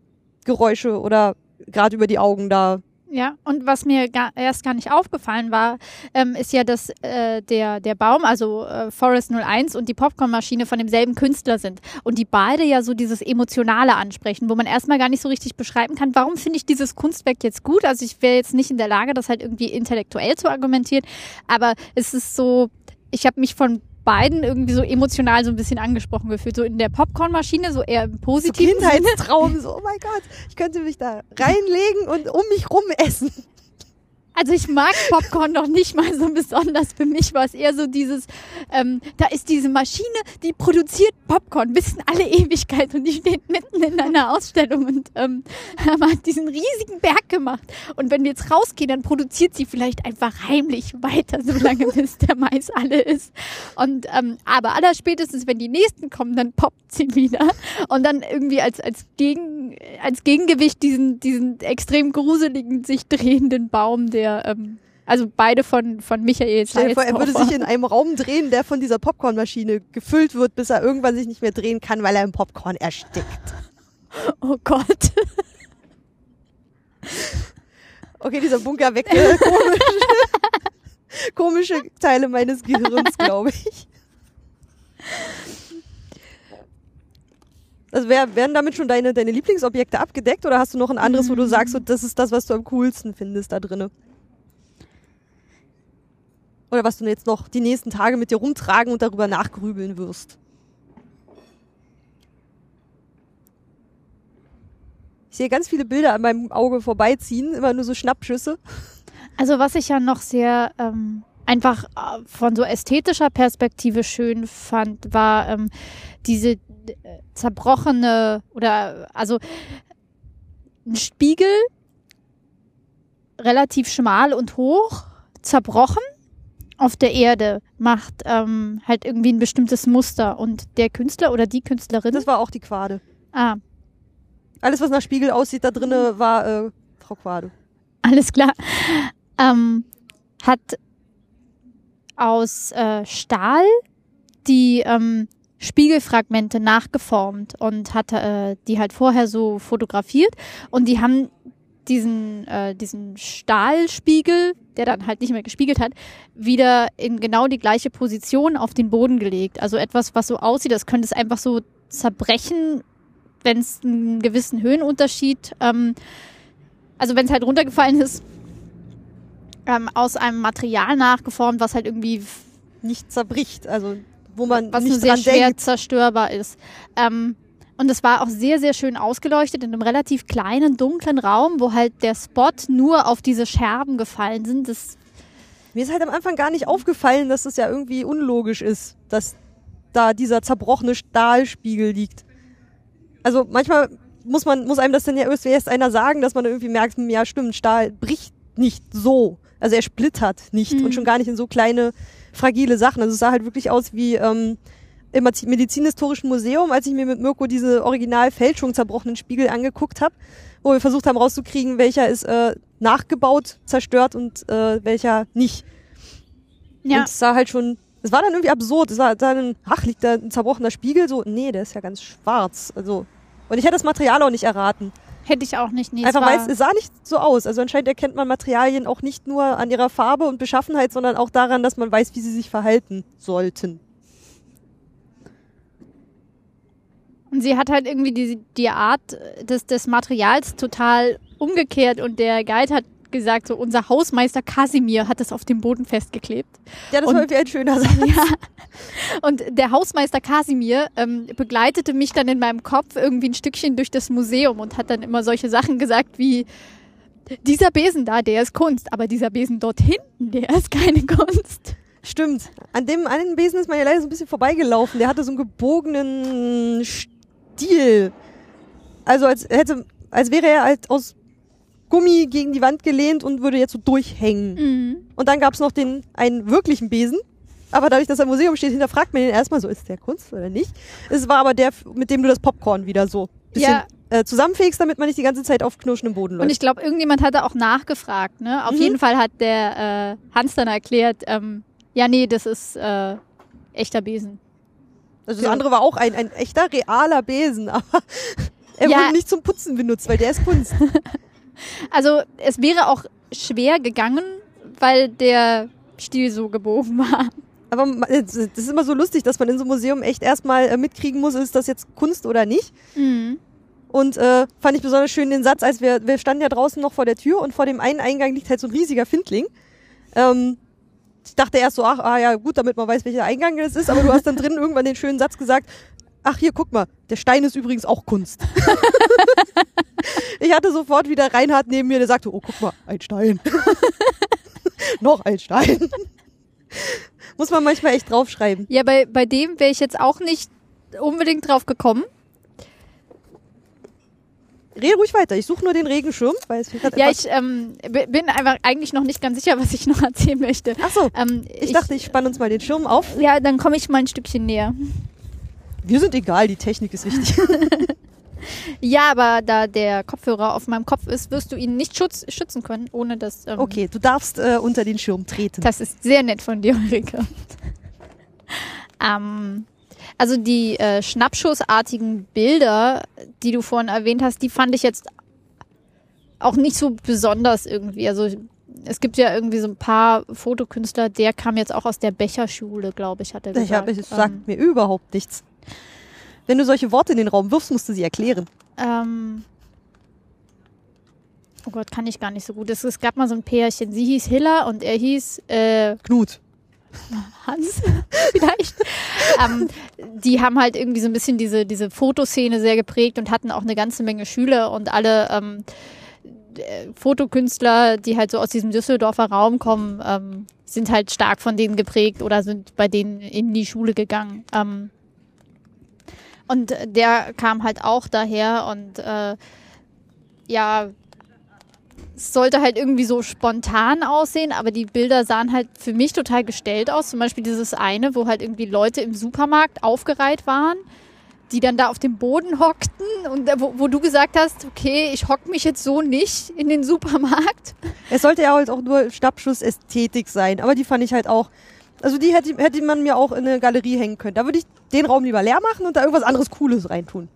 Speaker 1: Geräusche oder gerade über die Augen da.
Speaker 2: Ja, und was mir gar, erst gar nicht aufgefallen war, ähm, ist ja, dass äh, der, der Baum, also äh, Forest 01 und die Popcornmaschine von demselben Künstler sind. Und die beide ja so dieses Emotionale ansprechen, wo man erstmal gar nicht so richtig beschreiben kann, warum finde ich dieses Kunstwerk jetzt gut. Also ich wäre jetzt nicht in der Lage, das halt irgendwie intellektuell zu argumentieren, aber es ist so, ich habe mich von beiden irgendwie so emotional so ein bisschen angesprochen gefühlt. So in der Popcornmaschine, so eher positiv.
Speaker 1: So Kindheitstraum, so, oh mein Gott, ich könnte mich da reinlegen und um mich rum essen.
Speaker 2: Also ich mag Popcorn noch nicht mal so besonders. Für mich war es eher so dieses, ähm, da ist diese Maschine, die produziert Popcorn bis in alle Ewigkeit und die steht mitten in einer Ausstellung und ähm, hat diesen riesigen Berg gemacht. Und wenn wir jetzt rausgehen, dann produziert sie vielleicht einfach heimlich weiter, solange bis der Mais alle ist. Und ähm, aber allerspätestens, wenn die nächsten kommen, dann poppt sie wieder. Und dann irgendwie als, als, Gegen, als Gegengewicht diesen, diesen extrem gruseligen, sich drehenden Baum, der der, ähm, also beide von, von Michael
Speaker 1: Stell dir vor, er würde sich in einem Raum drehen, der von dieser Popcornmaschine gefüllt wird, bis er irgendwann sich nicht mehr drehen kann, weil er im Popcorn erstickt.
Speaker 2: Oh Gott.
Speaker 1: Okay, dieser Bunker weg. Komische, komische Teile meines Gehirns, glaube ich. Also werden damit schon deine, deine Lieblingsobjekte abgedeckt oder hast du noch ein anderes, wo du sagst, so, das ist das, was du am coolsten findest da drinnen? Oder was du jetzt noch die nächsten Tage mit dir rumtragen und darüber nachgrübeln wirst. Ich sehe ganz viele Bilder an meinem Auge vorbeiziehen, immer nur so Schnappschüsse.
Speaker 2: Also was ich ja noch sehr ähm, einfach äh, von so ästhetischer Perspektive schön fand, war ähm, diese äh, zerbrochene oder also ein Spiegel relativ schmal und hoch, zerbrochen auf der Erde macht ähm, halt irgendwie ein bestimmtes Muster und der Künstler oder die Künstlerin.
Speaker 1: Das war auch die Quade.
Speaker 2: Ah.
Speaker 1: Alles, was nach Spiegel aussieht, da drinnen war äh, Frau Quade.
Speaker 2: Alles klar. Ähm, hat aus äh, Stahl die ähm, Spiegelfragmente nachgeformt und hat äh, die halt vorher so fotografiert und die haben diesen, äh, diesen Stahlspiegel, der dann halt nicht mehr gespiegelt hat, wieder in genau die gleiche Position auf den Boden gelegt. Also etwas, was so aussieht, das könnte es einfach so zerbrechen, wenn es einen gewissen Höhenunterschied, ähm, also wenn es halt runtergefallen ist, ähm, aus einem Material nachgeformt, was halt irgendwie
Speaker 1: nicht zerbricht, also wo man
Speaker 2: was
Speaker 1: nicht
Speaker 2: sehr schwer denkt. zerstörbar ist. Ähm, und es war auch sehr, sehr schön ausgeleuchtet in einem relativ kleinen, dunklen Raum, wo halt der Spot nur auf diese Scherben gefallen sind. Das
Speaker 1: Mir ist halt am Anfang gar nicht aufgefallen, dass es ja irgendwie unlogisch ist, dass da dieser zerbrochene Stahlspiegel liegt. Also manchmal muss man, muss einem das dann ja erst einer sagen, dass man irgendwie merkt, hm, ja stimmt, Stahl bricht nicht so. Also er splittert nicht mhm. und schon gar nicht in so kleine, fragile Sachen. Also es sah halt wirklich aus wie, ähm, im Medizinhistorischen Museum, als ich mir mit Mirko diese original Fälschung zerbrochenen Spiegel angeguckt habe, wo wir versucht haben rauszukriegen, welcher ist äh, nachgebaut, zerstört und äh, welcher nicht. Ja. Und es sah halt schon, es war dann irgendwie absurd. Es war dann, ach, liegt da ein zerbrochener Spiegel? So, nee, der ist ja ganz schwarz. Also, und ich hätte das Material auch nicht erraten.
Speaker 2: Hätte ich auch nicht. Nee,
Speaker 1: Einfach weil es sah nicht so aus. Also anscheinend erkennt man Materialien auch nicht nur an ihrer Farbe und Beschaffenheit, sondern auch daran, dass man weiß, wie sie sich verhalten sollten.
Speaker 2: Und sie hat halt irgendwie die, die Art des, des Materials total umgekehrt und der Guide hat gesagt, so unser Hausmeister Kasimir hat es auf dem Boden festgeklebt.
Speaker 1: Ja, das
Speaker 2: Und-
Speaker 1: war irgendwie ein schöner Satz.
Speaker 2: Ja. Und der Hausmeister Kasimir ähm, begleitete mich dann in meinem Kopf irgendwie ein Stückchen durch das Museum und hat dann immer solche Sachen gesagt wie, dieser Besen da, der ist Kunst, aber dieser Besen dort hinten, der ist keine Kunst.
Speaker 1: Stimmt. An dem einen Besen ist man ja leider so ein bisschen vorbeigelaufen. Der hatte so einen gebogenen Stiel. Also als hätte, als wäre er halt aus Gummi gegen die Wand gelehnt und würde jetzt so durchhängen.
Speaker 2: Mhm.
Speaker 1: Und dann gab's noch den einen wirklichen Besen. Aber dadurch, dass er im Museum steht, hinterfragt man ihn erstmal so, ist der Kunst oder nicht? Es war aber der, mit dem du das Popcorn wieder so bisschen
Speaker 2: Ja.
Speaker 1: äh, zusammenfegst, damit man nicht die ganze Zeit auf knirschendem Boden läuft.
Speaker 2: Und ich glaube, irgendjemand hatte auch nachgefragt. Ne? Auf
Speaker 1: Mhm.
Speaker 2: jeden Fall hat der äh, Hans dann erklärt, ähm, ja, nee, das ist äh, echter Besen.
Speaker 1: Also das andere war auch ein, ein echter, realer Besen, aber er
Speaker 2: Ja.
Speaker 1: wurde nicht zum Putzen benutzt, weil der ist Kunst.
Speaker 2: Also es wäre auch schwer gegangen, weil der Stiel so gebogen war.
Speaker 1: Aber das ist immer so lustig, dass man in so einem Museum echt erstmal äh, mitkriegen muss, ist das jetzt Kunst oder nicht.
Speaker 2: Mhm.
Speaker 1: Und äh, fand ich besonders schön den Satz, als wir, wir standen ja draußen noch vor der Tür und vor dem einen Eingang liegt halt so ein riesiger Findling. Ähm, ich dachte erst so, ach, ah ja, gut, damit man weiß, welcher Eingang es ist, aber du hast dann drin irgendwann den schönen Satz gesagt, ach hier, guck mal, der Stein ist übrigens auch Kunst. ich hatte sofort wieder Reinhard neben mir, der sagte, oh, guck mal, ein Stein. noch ein Stein. Muss man manchmal echt draufschreiben.
Speaker 2: Ja, bei, bei dem wäre ich jetzt auch nicht unbedingt drauf gekommen.
Speaker 1: Rede ruhig weiter, ich suche nur den Regenschirm, weil es fehlt
Speaker 2: Ja, ich ähm, bin einfach eigentlich noch nicht ganz sicher, was ich noch erzählen möchte.
Speaker 1: Ach so,
Speaker 2: Ähm,
Speaker 1: ich dachte, ich spanne uns mal den Schirm auf.
Speaker 2: Ja, dann komme ich mal ein Stückchen näher.
Speaker 1: Wir sind egal, die Technik ist wichtig.
Speaker 2: Ja, aber da der Kopfhörer auf meinem Kopf ist, wirst du ihn nicht schutz, schützen können, ohne dass. Ähm,
Speaker 1: Okay, du darfst äh, unter den Schirm treten.
Speaker 2: Das ist sehr nett von dir, Ulrike. ähm, also die äh, schnappschussartigen Bilder, die du vorhin erwähnt hast, die fand ich jetzt auch nicht so besonders irgendwie. Also es gibt ja irgendwie so ein paar Fotokünstler, der kam jetzt auch aus der Becherschule, glaube ich, hat er
Speaker 1: Ich hab,
Speaker 2: gesagt.
Speaker 1: es sagt mir überhaupt nichts. Wenn du solche Worte in den Raum wirfst, musst du sie erklären.
Speaker 2: Ähm, oh Gott, kann ich gar nicht so gut. Es, es gab mal so ein Pärchen. Sie hieß Hilla und er hieß äh,
Speaker 1: Knut.
Speaker 2: Hans vielleicht. ähm, die haben halt irgendwie so ein bisschen diese, diese Fotoszene sehr geprägt und hatten auch eine ganze Menge Schüler und alle ähm, äh, Fotokünstler, die halt so aus diesem Düsseldorfer Raum kommen, ähm, sind halt stark von denen geprägt oder sind bei denen in die Schule gegangen. Ähm, und der kam halt auch daher und äh, ja, es sollte halt irgendwie so spontan aussehen, aber die Bilder sahen halt für mich total gestellt aus. Zum Beispiel dieses eine, wo halt irgendwie Leute im Supermarkt aufgereiht waren, die dann da auf dem Boden hockten und wo, wo du gesagt hast, okay, ich hock mich jetzt so nicht in den Supermarkt.
Speaker 1: Es sollte ja halt auch nur Schnappschuss-Ästhetik sein, aber die fand ich halt auch. Also die hätte, hätte man mir auch in eine Galerie hängen können. Da würde ich den Raum lieber leer machen und da irgendwas anderes Cooles reintun.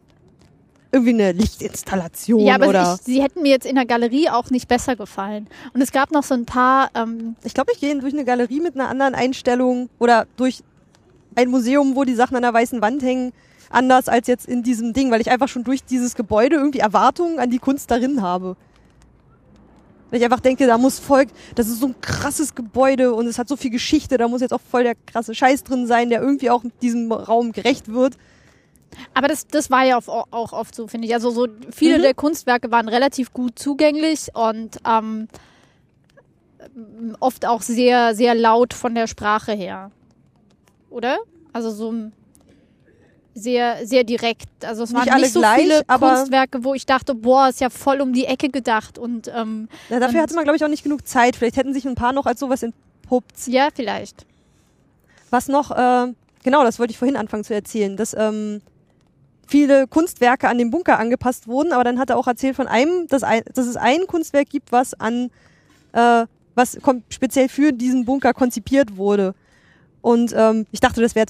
Speaker 1: Irgendwie eine Lichtinstallation
Speaker 2: ja, aber
Speaker 1: oder.
Speaker 2: ich, sie hätten mir jetzt in der Galerie auch nicht besser gefallen. Und es gab noch so ein paar, ähm,
Speaker 1: Ich glaube, ich gehe durch eine Galerie mit einer anderen Einstellung oder durch ein Museum, wo die Sachen an der weißen Wand hängen, anders als jetzt in diesem Ding, weil ich einfach schon durch dieses Gebäude irgendwie Erwartungen an die Kunst darin habe. Weil ich einfach denke, da muss voll, das ist so ein krasses Gebäude und es hat so viel Geschichte, da muss jetzt auch voll der krasse Scheiß drin sein, der irgendwie auch diesem Raum gerecht wird.
Speaker 2: Aber das, das war ja auch oft so, finde ich. Also so viele
Speaker 1: Mhm.
Speaker 2: der Kunstwerke waren relativ gut zugänglich und ähm, oft auch sehr, sehr laut von der Sprache her. Oder? Also so sehr, sehr direkt. Also es
Speaker 1: Nicht
Speaker 2: waren
Speaker 1: alle
Speaker 2: nicht so
Speaker 1: gleich,
Speaker 2: viele Kunstwerke, wo ich dachte, boah, ist ja voll um die Ecke gedacht. Und ähm,
Speaker 1: Ja, dafür
Speaker 2: Und-
Speaker 1: hatte man, glaube ich, auch nicht genug Zeit. Vielleicht hätten sich ein paar noch als sowas entpuppt.
Speaker 2: ja, vielleicht.
Speaker 1: Was noch, äh, genau, das wollte ich vorhin anfangen zu erzählen, dass ähm, viele Kunstwerke an den Bunker angepasst wurden, aber dann hat er auch erzählt von einem, dass, ein, dass es ein Kunstwerk gibt, was an, äh, was speziell für diesen Bunker konzipiert wurde. Und ähm, ich dachte, das wäre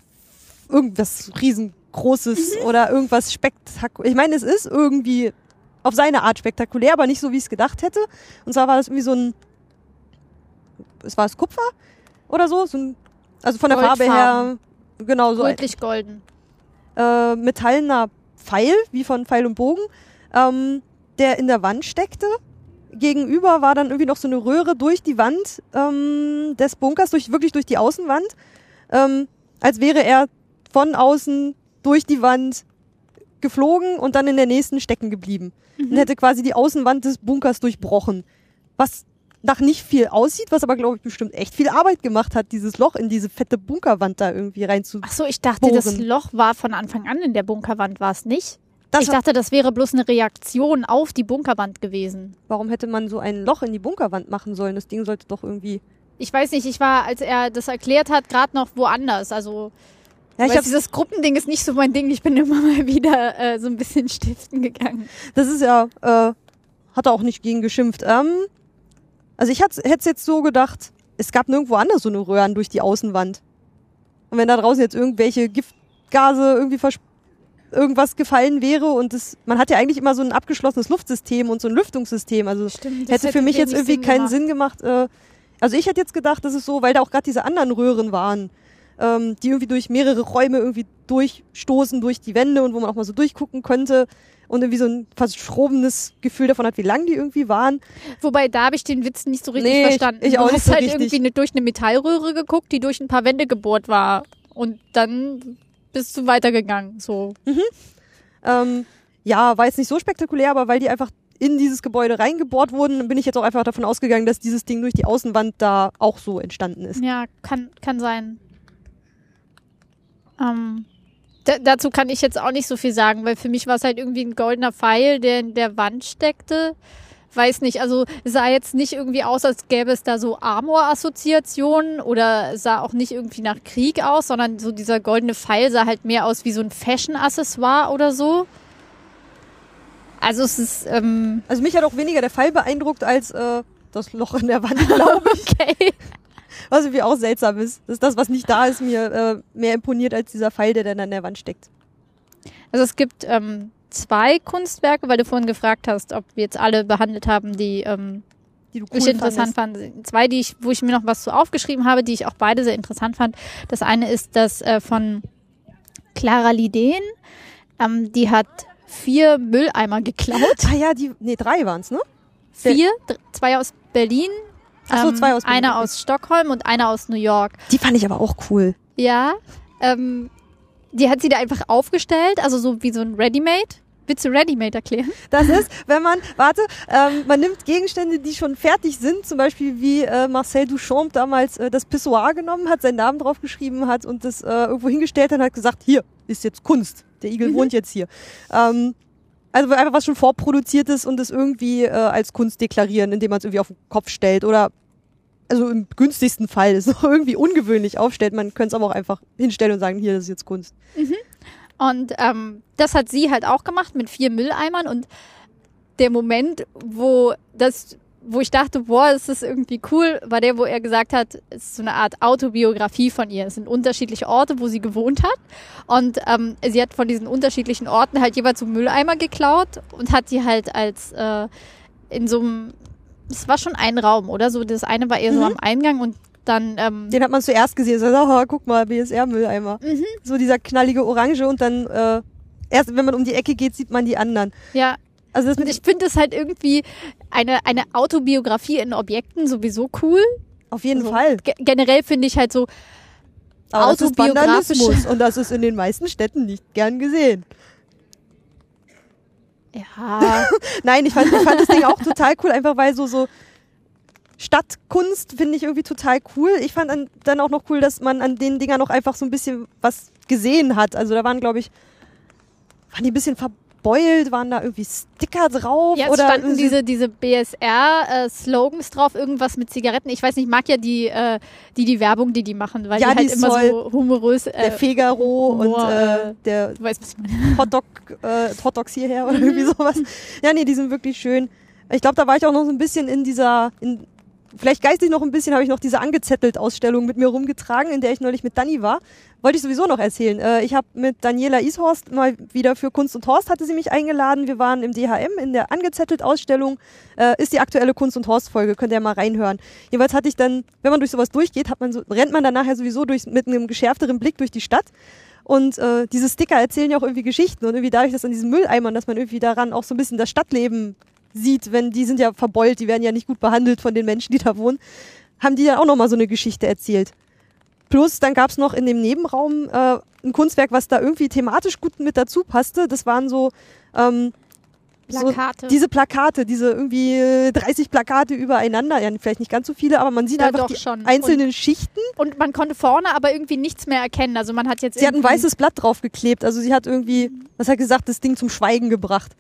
Speaker 1: irgendwas riesengroßes oder irgendwas spektakulär. Ich meine, es ist irgendwie auf seine Art spektakulär, aber nicht so, wie ich es gedacht hätte. Und zwar war das irgendwie so ein, es war es Kupfer oder so, so ein, also von der Farbe her, genau so.
Speaker 2: Rötlich golden.
Speaker 1: Äh, metallener Pfeil, wie von Pfeil und Bogen, ähm, der in der Wand steckte. Gegenüber war dann irgendwie noch so eine Röhre durch die Wand ähm, des Bunkers, durch, wirklich durch die Außenwand, ähm, als wäre er von außen durch die Wand geflogen und dann in der nächsten stecken geblieben. Mhm. Und hätte quasi die Außenwand des Bunkers durchbrochen. Was nach nicht viel aussieht, was aber, glaube ich, bestimmt echt viel Arbeit gemacht hat, dieses Loch in diese fette Bunkerwand da irgendwie rein zu.
Speaker 2: Ach so, ich dachte, bohren. das Loch war von Anfang an in der Bunkerwand, war es nicht? Das ich dachte, das wäre bloß eine Reaktion auf die Bunkerwand gewesen.
Speaker 1: Warum hätte man so ein Loch in die Bunkerwand machen sollen? Das Ding sollte doch irgendwie.
Speaker 2: Ich weiß nicht, ich war, als er das erklärt hat, gerade noch woanders. Also ja, ich weiß, dieses Gruppending ist nicht so mein Ding. Ich bin immer mal wieder äh, so ein bisschen stiften gegangen.
Speaker 1: Das ist ja, äh, hat er auch nicht gegen geschimpft. Ähm, also ich hätte es jetzt so gedacht, es gab nirgendwo anders so eine Röhren durch die Außenwand. Und wenn da draußen jetzt irgendwelche Giftgase irgendwie irgendwas gefallen wäre und das, man hat ja eigentlich immer so ein abgeschlossenes Luftsystem und so ein Lüftungssystem. Also Stimmt, hätte, hätte für mich jetzt irgendwie Sinn keinen. Sinn gemacht. Äh, also ich hätte jetzt gedacht, das ist so, weil da auch gerade diese anderen Röhren waren ähm, die irgendwie durch mehrere Räume irgendwie durchstoßen, durch die Wände und wo man auch mal so durchgucken könnte und irgendwie so ein verschrobenes Gefühl davon hat, wie lang die irgendwie waren.
Speaker 2: Wobei da habe ich den Witz nicht so richtig nee, verstanden. Ich, ich auch du hast so halt richtig. irgendwie eine, durch eine Metallröhre geguckt, die durch ein paar Wände gebohrt war und dann bist du weitergegangen. So.
Speaker 1: Mhm. Ähm, ja, war jetzt nicht so spektakulär, aber weil die einfach in dieses Gebäude reingebohrt wurden, bin ich jetzt auch einfach davon ausgegangen, dass dieses Ding durch die Außenwand da auch so entstanden ist.
Speaker 2: Ja, kann, kann sein. Ähm, dazu kann ich jetzt auch nicht so viel sagen, weil für mich war es halt irgendwie ein goldener Pfeil, der in der Wand steckte. Weiß nicht, also sah jetzt nicht irgendwie aus, als gäbe es da so Amor-Assoziationen oder sah auch nicht irgendwie nach Krieg aus, sondern so dieser goldene Pfeil sah halt mehr aus wie so ein Fashion-Accessoire oder so. Also es ist. Ähm
Speaker 1: also mich hat auch weniger der Pfeil beeindruckt als äh, das Loch in der Wand, glaube ich. okay was irgendwie auch seltsam ist. Dass das, was nicht da ist, mir äh, mehr imponiert als dieser Pfeil, der dann an der Wand steckt.
Speaker 2: Also es gibt ähm, zwei Kunstwerke, weil du vorhin gefragt hast, ob wir jetzt alle behandelt haben, die, ähm, die du cool ich interessant fandest. fand. Zwei, die ich, wo ich mir noch was zu aufgeschrieben habe, die ich auch beide sehr interessant fand. Das eine ist das äh, von Clara Lidén. Ähm, die hat vier Mülleimer geklaut.
Speaker 1: Ah ja, die, nee, drei waren's, ne?
Speaker 2: Vier, zwei aus Berlin, Ach so, zwei aus ähm, Einer aus Stockholm und einer aus New York.
Speaker 1: Die fand ich aber auch cool.
Speaker 2: Ja. Ähm, die hat sie da einfach aufgestellt, also so wie so ein Ready-Made. Willst du Ready-Made erklären?
Speaker 1: Das ist, wenn man, warte, ähm, man nimmt Gegenstände, die schon fertig sind, zum Beispiel wie äh, Marcel Duchamp damals äh, das Pissoir genommen hat, seinen Namen draufgeschrieben hat und das äh, irgendwo hingestellt hat und hat gesagt, hier ist jetzt Kunst. Der Igel mhm. wohnt jetzt hier. Ähm, also einfach was schon vorproduziert ist und es irgendwie äh, als Kunst deklarieren, indem man es irgendwie auf den Kopf stellt oder also im günstigsten Fall es noch irgendwie ungewöhnlich aufstellt. Man könnte es aber auch einfach hinstellen und sagen, hier, das ist jetzt Kunst.
Speaker 2: Mhm. Und ähm, das hat sie halt auch gemacht mit vier Mülleimern und der Moment, wo das, wo ich dachte, boah, das ist irgendwie cool, war der, wo er gesagt hat, es ist so eine Art Autobiografie von ihr. Es sind unterschiedliche Orte, wo sie gewohnt hat. Und ähm, sie hat von diesen unterschiedlichen Orten halt jeweils so Mülleimer geklaut und hat die halt als äh, in so einem es war schon ein Raum, oder? So, das eine war eher mhm. so am Eingang und dann. Ähm,
Speaker 1: Den hat man zuerst gesehen. So, oh, guck mal, BSR-Mülleimer. Mhm. So dieser knallige Orange und dann äh, erst, wenn man um die Ecke geht, sieht man die anderen.
Speaker 2: Ja. Also das und ich finde es halt irgendwie eine, eine Autobiografie in Objekten sowieso cool.
Speaker 1: Auf jeden also, Fall.
Speaker 2: Generell finde ich halt so
Speaker 1: Aber autobiografische. und das ist in den meisten Städten nicht gern gesehen.
Speaker 2: Ja.
Speaker 1: Nein, ich fand, ich fand das Ding auch total cool, einfach weil so, so Stadtkunst finde ich irgendwie total cool. Ich fand dann, auch noch cool, dass man an den Dingern noch einfach so ein bisschen was gesehen hat. Also da waren, glaube ich, waren die ein bisschen ver beult, waren da irgendwie Sticker drauf?
Speaker 2: Ja,
Speaker 1: oder
Speaker 2: standen diese, diese BSR-Slogans äh, drauf, irgendwas mit Zigaretten. Ich weiß nicht, ich mag ja die, äh, die, die Werbung, die die machen, weil ja, die halt immer so humorös. Äh,
Speaker 1: der Figaro Humor, und äh, der
Speaker 2: du weißt, was ich meine.
Speaker 1: Hotdog, äh, Hotdogs hierher oder irgendwie sowas. Ja, nee, die sind wirklich schön. Ich glaube, da war ich auch noch so ein bisschen in dieser, in vielleicht geistig noch ein bisschen habe ich noch diese angezettelt Ausstellung mit mir rumgetragen, in der ich neulich mit Dani war. Wollte ich sowieso noch erzählen. Äh, ich habe mit Daniela Ishorst mal wieder für Kunst und Horst hatte sie mich eingeladen. Wir waren im DHM in der angezettelt Ausstellung. Äh, ist die aktuelle Kunst und Horst Folge, könnt ihr mal reinhören. Jeweils hatte ich dann, wenn man durch sowas durchgeht, hat man so, rennt man dann nachher sowieso durch, mit einem geschärfteren Blick durch die Stadt. Und äh, diese Sticker erzählen ja auch irgendwie Geschichten und irgendwie dadurch, dass an diesen Mülleimern, dass man irgendwie daran auch so ein bisschen das Stadtleben sieht, wenn die sind ja verbeult, die werden ja nicht gut behandelt von den Menschen, die da wohnen, haben die dann auch nochmal so eine Geschichte erzählt. Plus, dann gab's noch in dem Nebenraum äh, ein Kunstwerk, was da irgendwie thematisch gut mit dazu passte. Das waren so, ähm,
Speaker 2: Plakate.
Speaker 1: so diese Plakate, diese irgendwie 30 Plakate übereinander. Ja, vielleicht nicht ganz so viele, aber man sieht
Speaker 2: Ja,
Speaker 1: einfach die
Speaker 2: schon.
Speaker 1: einzelnen Schichten.
Speaker 2: Und man konnte vorne aber irgendwie nichts mehr erkennen. Also man hat jetzt
Speaker 1: Sie hat ein weißes Blatt draufgeklebt. Also sie hat irgendwie, was hat gesagt, das Ding zum Schweigen gebracht.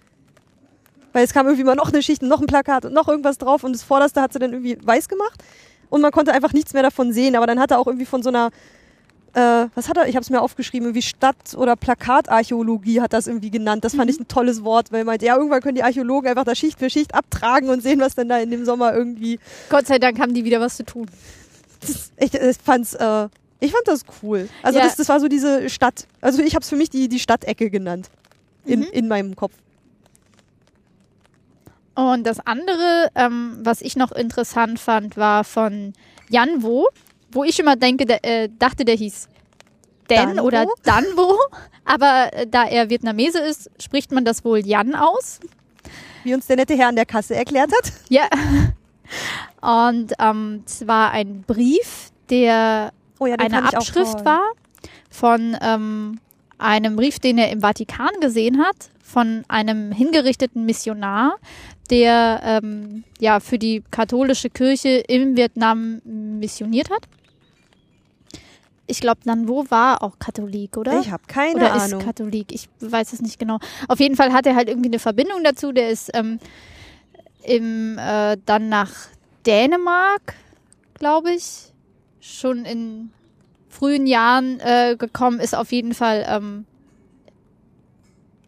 Speaker 1: Weil es kam irgendwie mal noch eine Schicht, und noch ein Plakat und noch irgendwas drauf und das vorderste hat sie dann irgendwie weiß gemacht und man konnte einfach nichts mehr davon sehen. Aber dann hat er auch irgendwie von so einer, äh, was hat er, ich habe es mir aufgeschrieben, irgendwie Stadt- oder Plakatarchäologie hat das irgendwie genannt. Das fand ich ein tolles Wort, weil er meinte, ja, irgendwann können die Archäologen einfach da Schicht für Schicht abtragen und sehen, was denn da in dem Sommer irgendwie
Speaker 2: Gott sei Dank haben die wieder was zu tun.
Speaker 1: ich, ich fand's, äh, ich fand das cool. Also
Speaker 2: Ja.
Speaker 1: das, das war so diese Stadt. Also ich habe es für mich die, die Stadtecke genannt. In,
Speaker 2: Mhm.
Speaker 1: in meinem Kopf.
Speaker 2: Und das andere, ähm, was ich noch interessant fand, war von Janwo, wo ich immer denke, der, äh, dachte, der hieß Den
Speaker 1: Danwo?
Speaker 2: oder Danwo. Aber äh, da er Vietnamese ist, spricht man das wohl Jan aus.
Speaker 1: Wie uns der nette Herr an der Kasse erklärt hat.
Speaker 2: Ja. Und ähm, es war ein Brief, der
Speaker 1: Oh ja,
Speaker 2: eine Abschrift war von ähm, einem Brief, den er im Vatikan gesehen hat, von einem hingerichteten Missionar, der ähm, ja für die katholische Kirche in Vietnam missioniert hat. Ich glaube, Nanvo war auch Katholik, oder?
Speaker 1: Ich habe keine
Speaker 2: oder
Speaker 1: Ahnung.
Speaker 2: ist Katholik. Ich weiß es nicht genau. Auf jeden Fall hat er halt irgendwie eine Verbindung dazu. Der ist ähm, im, äh, dann nach Dänemark, glaube ich, schon in frühen Jahren äh, gekommen, ist auf jeden Fall. Ähm,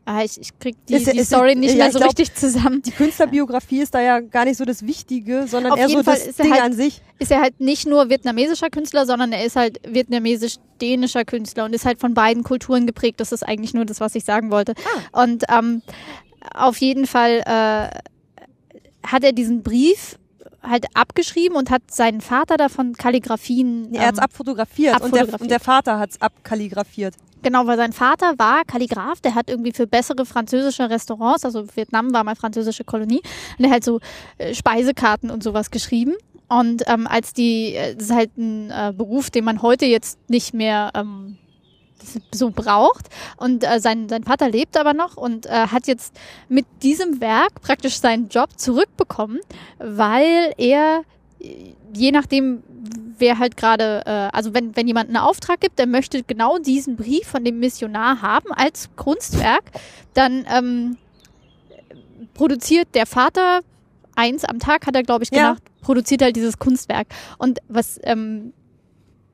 Speaker 2: ah, ich, ich krieg die,
Speaker 1: Ist-
Speaker 2: die
Speaker 1: ist-
Speaker 2: Story nicht
Speaker 1: ja,
Speaker 2: mehr so
Speaker 1: glaub,
Speaker 2: richtig zusammen.
Speaker 1: die Künstlerbiografie ist da ja gar nicht so das Wichtige, sondern
Speaker 2: Auf
Speaker 1: eher so
Speaker 2: Fall
Speaker 1: das
Speaker 2: ist er
Speaker 1: Ding
Speaker 2: halt-
Speaker 1: an sich.
Speaker 2: Ist er halt nicht nur vietnamesischer Künstler, sondern er ist halt vietnamesisch-dänischer Künstler und ist halt von beiden Kulturen geprägt. Das ist eigentlich nur das, was ich sagen wollte.
Speaker 1: Ah.
Speaker 2: Und ähm, auf jeden Fall äh, hat er diesen Brief halt abgeschrieben und hat seinen Vater davon Kalligraphien.
Speaker 1: Er hat's
Speaker 2: ähm,
Speaker 1: abfotografiert, Und, der,
Speaker 2: abfotografiert.
Speaker 1: und der Vater hat's abkalligrafiert.
Speaker 2: Genau, weil sein Vater war Kalligraph, der hat irgendwie für bessere französische Restaurants, also Vietnam war mal französische Kolonie, und der hat so äh, Speisekarten und sowas geschrieben. Und ähm, als die, äh, das ist halt ein äh, Beruf, den man heute jetzt nicht mehr ähm, so braucht. Und äh, sein, sein Vater lebt aber noch und äh, hat jetzt mit diesem Werk praktisch seinen Job zurückbekommen, weil er, je nachdem, wer halt gerade, äh, also wenn, wenn jemand einen Auftrag gibt, der möchte genau diesen Brief von dem Missionar haben als Kunstwerk, dann ähm, produziert der Vater eins am Tag, hat er, glaube ich,
Speaker 1: Ja.
Speaker 2: gemacht, produziert halt dieses Kunstwerk. Und was ähm,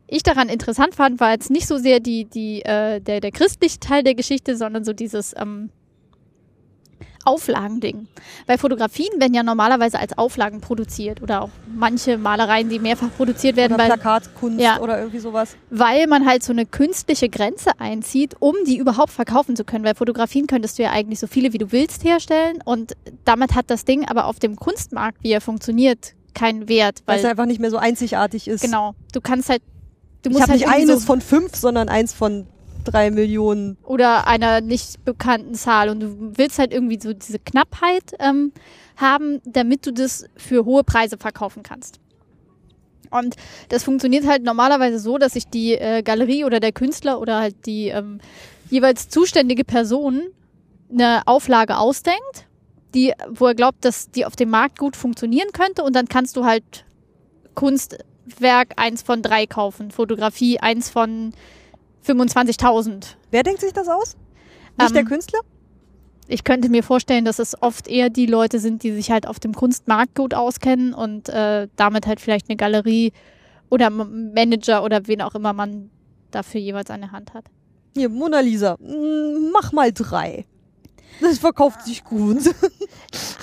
Speaker 2: ich daran interessant fand, war jetzt nicht so sehr die, die, äh, der, der christliche Teil der Geschichte, sondern so dieses ähm, Auflagending. Weil Fotografien werden ja normalerweise als Auflagen produziert oder auch manche Malereien, die mehrfach produziert werden,
Speaker 1: Oder
Speaker 2: weil,
Speaker 1: Plakatkunst
Speaker 2: Ja.
Speaker 1: oder irgendwie sowas.
Speaker 2: weil man halt so eine künstliche Grenze einzieht, um die überhaupt verkaufen zu können. Weil Fotografien könntest du ja eigentlich so viele wie du willst herstellen und damit hat das Ding aber auf dem Kunstmarkt, wie er funktioniert, keinen Wert.
Speaker 1: Weil
Speaker 2: Weil,
Speaker 1: es einfach nicht mehr so einzigartig ist.
Speaker 2: genau, du kannst halt, du
Speaker 1: Ich
Speaker 2: musst
Speaker 1: habe
Speaker 2: halt
Speaker 1: nicht eines
Speaker 2: so,
Speaker 1: von fünf, sondern eins von drei Millionen.
Speaker 2: oder einer nicht bekannten Zahl und du willst halt irgendwie so diese Knappheit ähm, haben, damit du das für hohe Preise verkaufen kannst. Und das funktioniert halt normalerweise so, dass sich die äh, Galerie oder der Künstler oder halt die ähm, jeweils zuständige Person eine Auflage ausdenkt, die, wo er glaubt, dass die auf dem Markt gut funktionieren könnte und dann kannst du halt Kunstwerk eins von drei kaufen, Fotografie eins von 25.000
Speaker 1: Wer denkt sich das aus? Nicht
Speaker 2: Ähm,
Speaker 1: der Künstler?
Speaker 2: ich könnte mir vorstellen, dass es oft eher die Leute sind, die sich halt auf dem Kunstmarkt gut auskennen und äh, damit halt vielleicht eine Galerie oder Manager oder wen auch immer man dafür jeweils eine Hand hat.
Speaker 1: Hier, Mona Lisa. Mm, Mach mal drei. Das verkauft sich gut.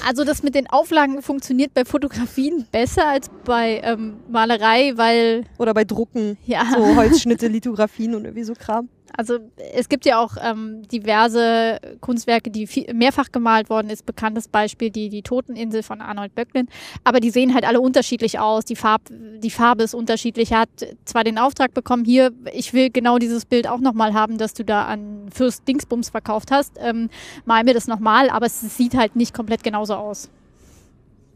Speaker 2: Also das mit den Auflagen funktioniert bei Fotografien besser als bei ähm, Malerei, weil
Speaker 1: Oder bei Drucken,
Speaker 2: ja,
Speaker 1: so Holzschnitte, Lithografien und irgendwie so Kram.
Speaker 2: Also es gibt ja auch ähm, diverse Kunstwerke, die viel, mehrfach gemalt worden ist. Bekanntes Beispiel die die Toteninsel von Arnold Böcklin. Aber die sehen halt alle unterschiedlich aus. Die Farb, die Farbe ist unterschiedlich. Er hat zwar den Auftrag bekommen, hier, ich will genau dieses Bild auch nochmal haben, dass du da an Fürst Dingsbums verkauft hast. Ähm, mal mir das nochmal, aber es sieht halt nicht komplett genauso aus.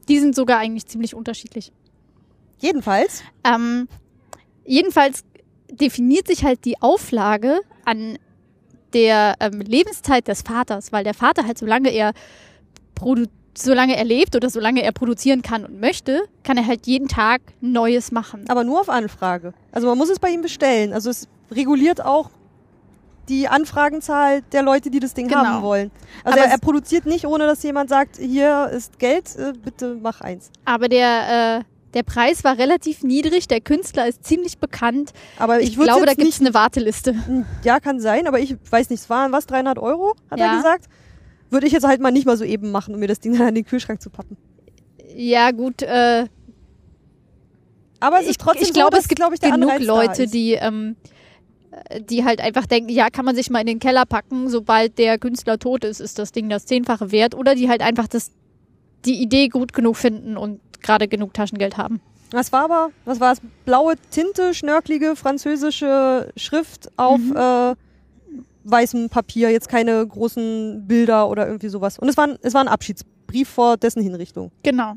Speaker 2: Die sind sogar eigentlich ziemlich unterschiedlich.
Speaker 1: Jedenfalls,
Speaker 2: Ähm, jedenfalls definiert sich halt die Auflage an der ähm, Lebenszeit des Vaters, weil der Vater halt, solange er solange er lebt oder solange er produzieren kann und möchte, kann er halt jeden Tag Neues machen.
Speaker 1: aber nur auf Anfrage. Also man muss es bei ihm bestellen. Also es reguliert auch die Anfragenzahl der Leute, die das Ding
Speaker 2: Genau.
Speaker 1: haben wollen. Also er, er produziert nicht, ohne dass jemand sagt, hier ist Geld, äh, bitte mach eins.
Speaker 2: Aber der, äh, der Preis war relativ niedrig, der Künstler ist ziemlich bekannt.
Speaker 1: Aber ich,
Speaker 2: Ich, glaube, da gibt es eine Warteliste.
Speaker 1: Hm, Ja, kann sein, aber ich weiß nicht, es waren was, 300 Euro, hat
Speaker 2: Ja.
Speaker 1: er gesagt. Würde ich jetzt halt mal nicht mal so eben machen, um mir das Ding dann an den Kühlschrank zu pappen.
Speaker 2: Ja, gut, äh,
Speaker 1: Aber es ist
Speaker 2: ich,
Speaker 1: trotzdem
Speaker 2: ich glaube,
Speaker 1: so,
Speaker 2: es gibt
Speaker 1: glaub ich,
Speaker 2: genug
Speaker 1: Anreiz
Speaker 2: Leute, die, ähm, äh, die halt einfach denken, ja, kann man sich mal in den Keller packen, sobald der Künstler tot ist, ist das Ding das Zehnfache wert. Oder die halt einfach das, die Idee gut genug finden und gerade genug Taschengeld haben.
Speaker 1: Was war aber, was war es? Blaue Tinte, schnörkelige französische Schrift auf
Speaker 2: Mhm.
Speaker 1: äh, weißem Papier, jetzt keine großen Bilder oder irgendwie sowas. Und es war, ein- es war ein Abschiedsbrief vor dessen Hinrichtung.
Speaker 2: Genau.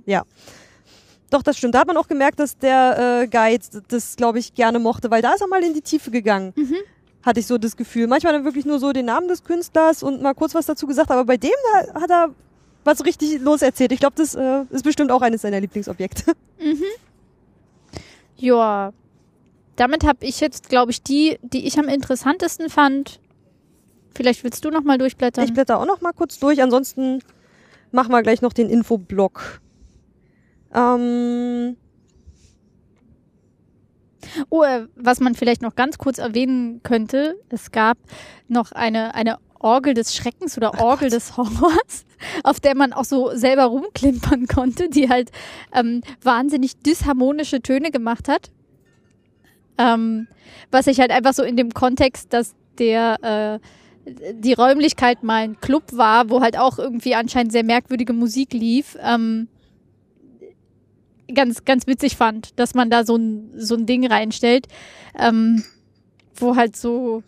Speaker 1: Doch, das stimmt. Da hat man auch gemerkt, dass der äh, Guide das, glaube ich, gerne mochte, weil da ist er mal in die Tiefe gegangen.
Speaker 2: Mhm.
Speaker 1: Hatte ich so das Gefühl. Manchmal dann wirklich nur so den Namen des Künstlers und mal kurz was dazu gesagt, aber bei dem da hat er was richtig loserzählt. Ich glaube, das äh, ist bestimmt auch eines seiner Lieblingsobjekte.
Speaker 2: Ja. Damit habe ich jetzt, glaube ich, die, die ich am interessantesten fand. Vielleicht willst du noch mal durchblättern.
Speaker 1: Ich blätter auch noch mal kurz durch. Ansonsten machen wir gleich noch den Infoblock. Ähm,
Speaker 2: Oh, äh, was man vielleicht noch ganz kurz erwähnen könnte, es gab noch eine, eine Orgel des Schreckens oder Orgel des Horrors, auf der man auch so selber rumklimpern konnte, die halt ähm, wahnsinnig disharmonische Töne gemacht hat. Ähm, was ich halt einfach so in dem Kontext, dass der äh, die Räumlichkeit mal ein Club war, wo halt auch irgendwie anscheinend sehr merkwürdige Musik lief, ähm, ganz, ganz witzig fand, dass man da so ein, so ein Ding reinstellt, ähm, wo halt so,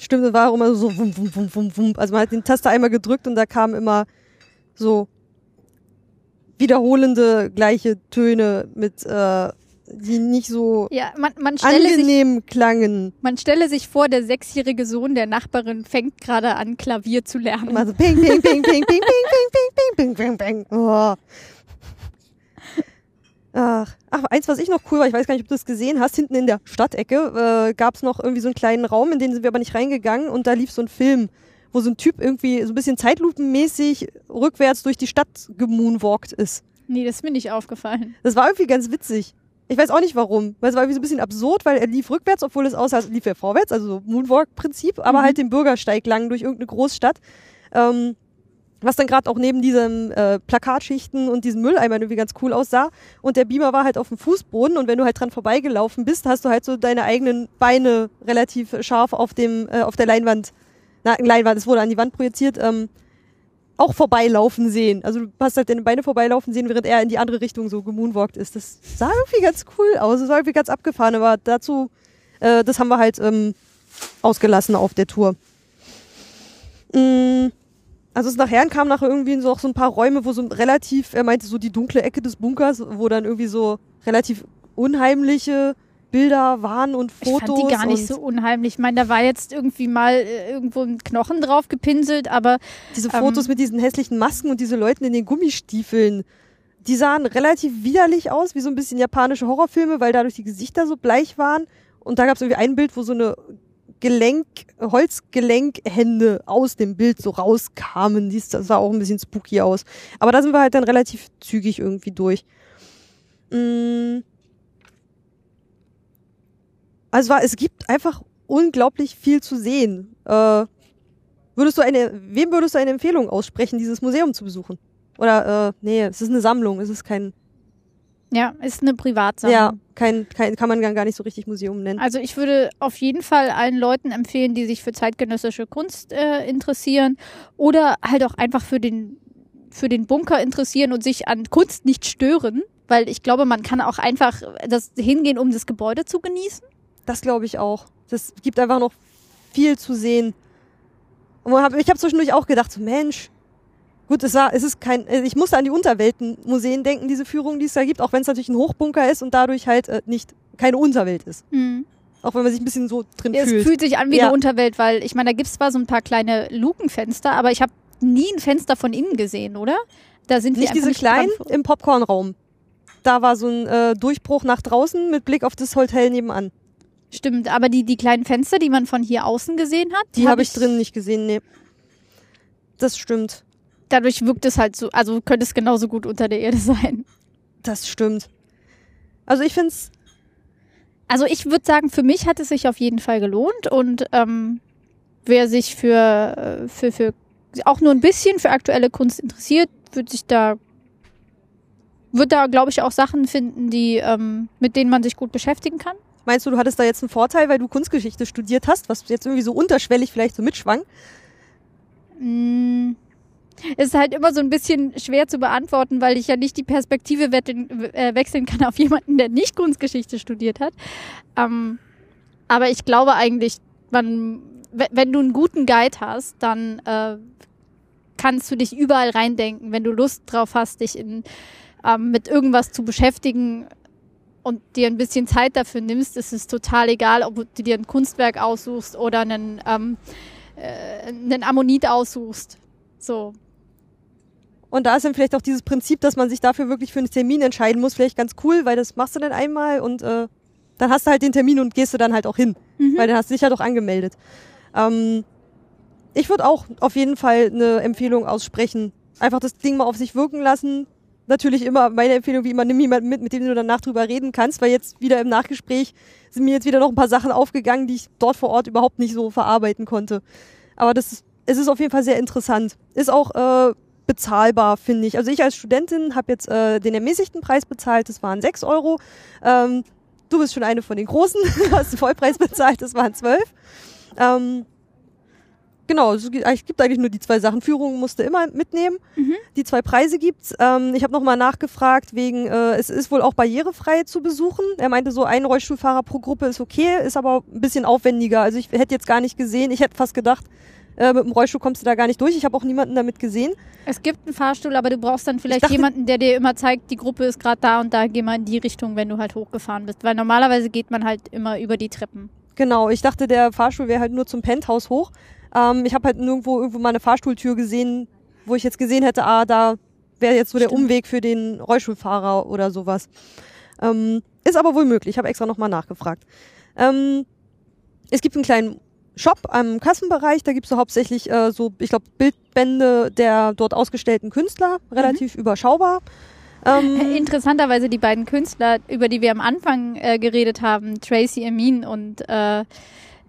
Speaker 1: stimmt, das war auch immer so wum, wum, wum, wum, wum. Also man hat den Taster einmal gedrückt und da kamen immer so wiederholende gleiche Töne mit, äh, die nicht so
Speaker 2: ja, man, man stelle sich,
Speaker 1: angenehm klangen.
Speaker 2: man stelle sich vor, der sechsjährige Sohn der Nachbarin fängt gerade an, Klavier zu lernen.
Speaker 1: Immer so ping, ping, ping, ping, ping, ping, ping, ping, ping, ping, ping, ping. Oh. Ach, ach, eins, was ich noch cool war, ich weiß gar nicht, ob du das gesehen hast, hinten in der Stadtecke äh, gab es noch irgendwie so einen kleinen Raum, in den sind wir aber nicht reingegangen und da lief so ein Film, wo so ein Typ irgendwie so ein bisschen zeitlupenmäßig rückwärts durch die Stadt gemoonwalkt ist.
Speaker 2: Nee, das ist mir nicht aufgefallen.
Speaker 1: Das war irgendwie ganz witzig. Ich weiß auch nicht warum, weil es war irgendwie so ein bisschen absurd, weil er lief rückwärts, obwohl es aussah, lief er vorwärts, also so Moonwalk-Prinzip, aber
Speaker 2: Mhm.
Speaker 1: halt den Bürgersteig lang durch irgendeine Großstadt. Ähm, was dann gerade auch neben diesen äh, Plakatschichten und diesen Mülleimern irgendwie ganz cool aussah. Und der Beamer war halt auf dem Fußboden und wenn du halt dran vorbeigelaufen bist, hast du halt so deine eigenen Beine relativ scharf auf dem äh, auf der Leinwand, na Leinwand, es wurde an die Wand projiziert, ähm, auch vorbeilaufen sehen. Also du hast halt deine Beine vorbeilaufen sehen, während er in die andere Richtung so gemoonwalkt ist. Das sah irgendwie ganz cool aus, das war irgendwie ganz abgefahren, aber dazu, äh, das haben wir halt ähm, ausgelassen auf der Tour. Mm, also es nachher kam nachher irgendwie so auch so ein paar Räume, wo so relativ, er meinte so die dunkle Ecke des Bunkers, wo dann irgendwie so relativ unheimliche Bilder waren und
Speaker 2: Ich
Speaker 1: Fotos.
Speaker 2: fand die gar nicht so unheimlich. Ich meine, da war jetzt irgendwie mal äh, irgendwo ein Knochen drauf gepinselt, aber
Speaker 1: Diese
Speaker 2: Ähm,
Speaker 1: Fotos mit diesen hässlichen Masken und diese Leuten in den Gummistiefeln, die sahen relativ widerlich aus, wie so ein bisschen japanische Horrorfilme, weil dadurch die Gesichter so bleich waren. Und da gab es irgendwie ein Bild, wo so eine Gelenk, Holzgelenkhände aus dem Bild so rauskamen. Das sah auch ein bisschen spooky aus. Aber da sind wir halt dann relativ zügig irgendwie durch. Mm. Also es war, es gibt einfach unglaublich viel zu sehen. Äh, Würdest du eine, wem würdest du eine Empfehlung aussprechen, dieses Museum zu besuchen? Oder, äh, nee, es ist eine Sammlung, es ist kein,
Speaker 2: Ja, ist eine Privatsammlung.
Speaker 1: ja, kein, kein, kann man gar nicht so richtig Museum nennen.
Speaker 2: Also ich würde auf jeden Fall allen Leuten empfehlen, die sich für zeitgenössische Kunst äh, interessieren oder halt auch einfach für den, für den Bunker interessieren und sich an Kunst nicht stören. Weil ich glaube, man kann auch einfach das hingehen, um das Gebäude zu genießen.
Speaker 1: Das glaube ich auch. Das gibt einfach noch viel zu sehen. Und ich habe zwischendurch auch gedacht, so Mensch, gut, es war, es ist kein, äh, ich musste an die Unterweltenmuseen denken, diese Führung, die es da gibt, auch wenn es natürlich ein Hochbunker ist und dadurch halt äh, nicht keine Unterwelt ist. Auch wenn man sich ein bisschen so drin
Speaker 2: Es
Speaker 1: fühlt.
Speaker 2: fühlt sich an wie
Speaker 1: Ja.
Speaker 2: eine Unterwelt, weil ich meine, da gibt's zwar so ein paar kleine Lukenfenster, aber ich habe nie ein Fenster von innen gesehen, oder? Da sind
Speaker 1: nicht diese kleinen
Speaker 2: dran-
Speaker 1: im Popcornraum. Da war so ein äh, Durchbruch nach draußen mit Blick auf das Hotel nebenan.
Speaker 2: Stimmt, aber die, die kleinen Fenster, die man von hier außen gesehen hat,
Speaker 1: Die habe ich drin nicht gesehen, nee. Das stimmt.
Speaker 2: Dadurch wirkt es halt so, also könnte es genauso gut unter der Erde sein.
Speaker 1: Das stimmt. Also ich finde es
Speaker 2: Also ich würde sagen, für mich hat es sich auf jeden Fall gelohnt und ähm, wer sich für, äh, für, für auch nur ein bisschen für aktuelle Kunst interessiert, wird sich da wird da, glaube ich, auch Sachen finden, die ähm, mit denen man sich gut beschäftigen kann.
Speaker 1: Meinst du, du hattest da jetzt einen Vorteil, weil du Kunstgeschichte studiert hast, was jetzt irgendwie so unterschwellig vielleicht so mitschwang?
Speaker 2: Mm, Ist halt immer so ein bisschen schwer zu beantworten, weil ich ja nicht die Perspektive äh, wechseln kann auf jemanden, der nicht Kunstgeschichte studiert hat. Ähm, aber ich glaube eigentlich, man, we- wenn du einen guten Guide hast, dann äh, kannst du dich überall reindenken. Wenn du Lust drauf hast, dich in, ähm, mit irgendwas zu beschäftigen und dir ein bisschen Zeit dafür nimmst, ist es total egal, ob du dir ein Kunstwerk aussuchst oder einen, ähm, äh, einen Ammonit aussuchst. So.
Speaker 1: Und da ist dann vielleicht auch dieses Prinzip, dass man sich dafür wirklich für einen Termin entscheiden muss, vielleicht ganz cool, weil das machst du dann einmal und äh, dann hast du halt den Termin und gehst du dann halt auch hin, weil dann hast du dich ja doch angemeldet. Ähm, ich würde auch auf jeden Fall eine Empfehlung aussprechen. Einfach das Ding mal auf sich wirken lassen. Natürlich immer meine Empfehlung, wie immer, nimm jemanden mit, mit dem du danach drüber reden kannst, weil jetzt wieder im Nachgespräch sind mir jetzt wieder noch ein paar Sachen aufgegangen, die ich dort vor Ort überhaupt nicht so verarbeiten konnte. Aber das ist, es ist auf jeden Fall sehr interessant. Ist auch äh, bezahlbar, finde ich. Also ich als Studentin habe jetzt äh, den ermäßigten Preis bezahlt, das waren 6 Euro. Ähm, du bist schon eine von den Großen, du hast den Vollpreis bezahlt, das waren 12. Ähm, genau, es gibt eigentlich nur die zwei Sachen. Führung musste immer mitnehmen. Die zwei Preise gibt's. Ähm, ich habe nochmal nachgefragt wegen, äh, es ist wohl auch barrierefrei zu besuchen. Er meinte so, ein Rollstuhlfahrer pro Gruppe ist okay, ist aber ein bisschen aufwendiger. Also ich hätte jetzt gar nicht gesehen, ich hätte fast gedacht, äh, mit dem Rollstuhl kommst du da gar nicht durch. Ich habe auch niemanden damit gesehen.
Speaker 2: Es gibt einen Fahrstuhl, aber du brauchst dann vielleicht
Speaker 1: dachte-
Speaker 2: jemanden, der dir immer zeigt, die Gruppe ist gerade da und da, geh mal in die Richtung, wenn du halt hochgefahren bist. Weil normalerweise geht man halt immer über die Treppen.
Speaker 1: Genau, ich dachte, der Fahrstuhl wäre halt nur zum Penthouse hoch. Ähm, ich habe halt nirgendwo irgendwo mal eine Fahrstuhltür gesehen, wo ich jetzt gesehen hätte, ah, da wäre jetzt so der
Speaker 2: Stimmt.
Speaker 1: Umweg für den Rollstuhlfahrer oder sowas. Ähm, ist aber wohl möglich. Ich habe extra nochmal nachgefragt. Ähm, es gibt einen kleinen Shop am Kassenbereich. Da gibt es so hauptsächlich äh, so, ich glaube, Bildbände der dort ausgestellten Künstler. Relativ überschaubar. Ähm,
Speaker 2: Interessanterweise die beiden Künstler, über die wir am Anfang äh, geredet haben, Tracy Emin und äh,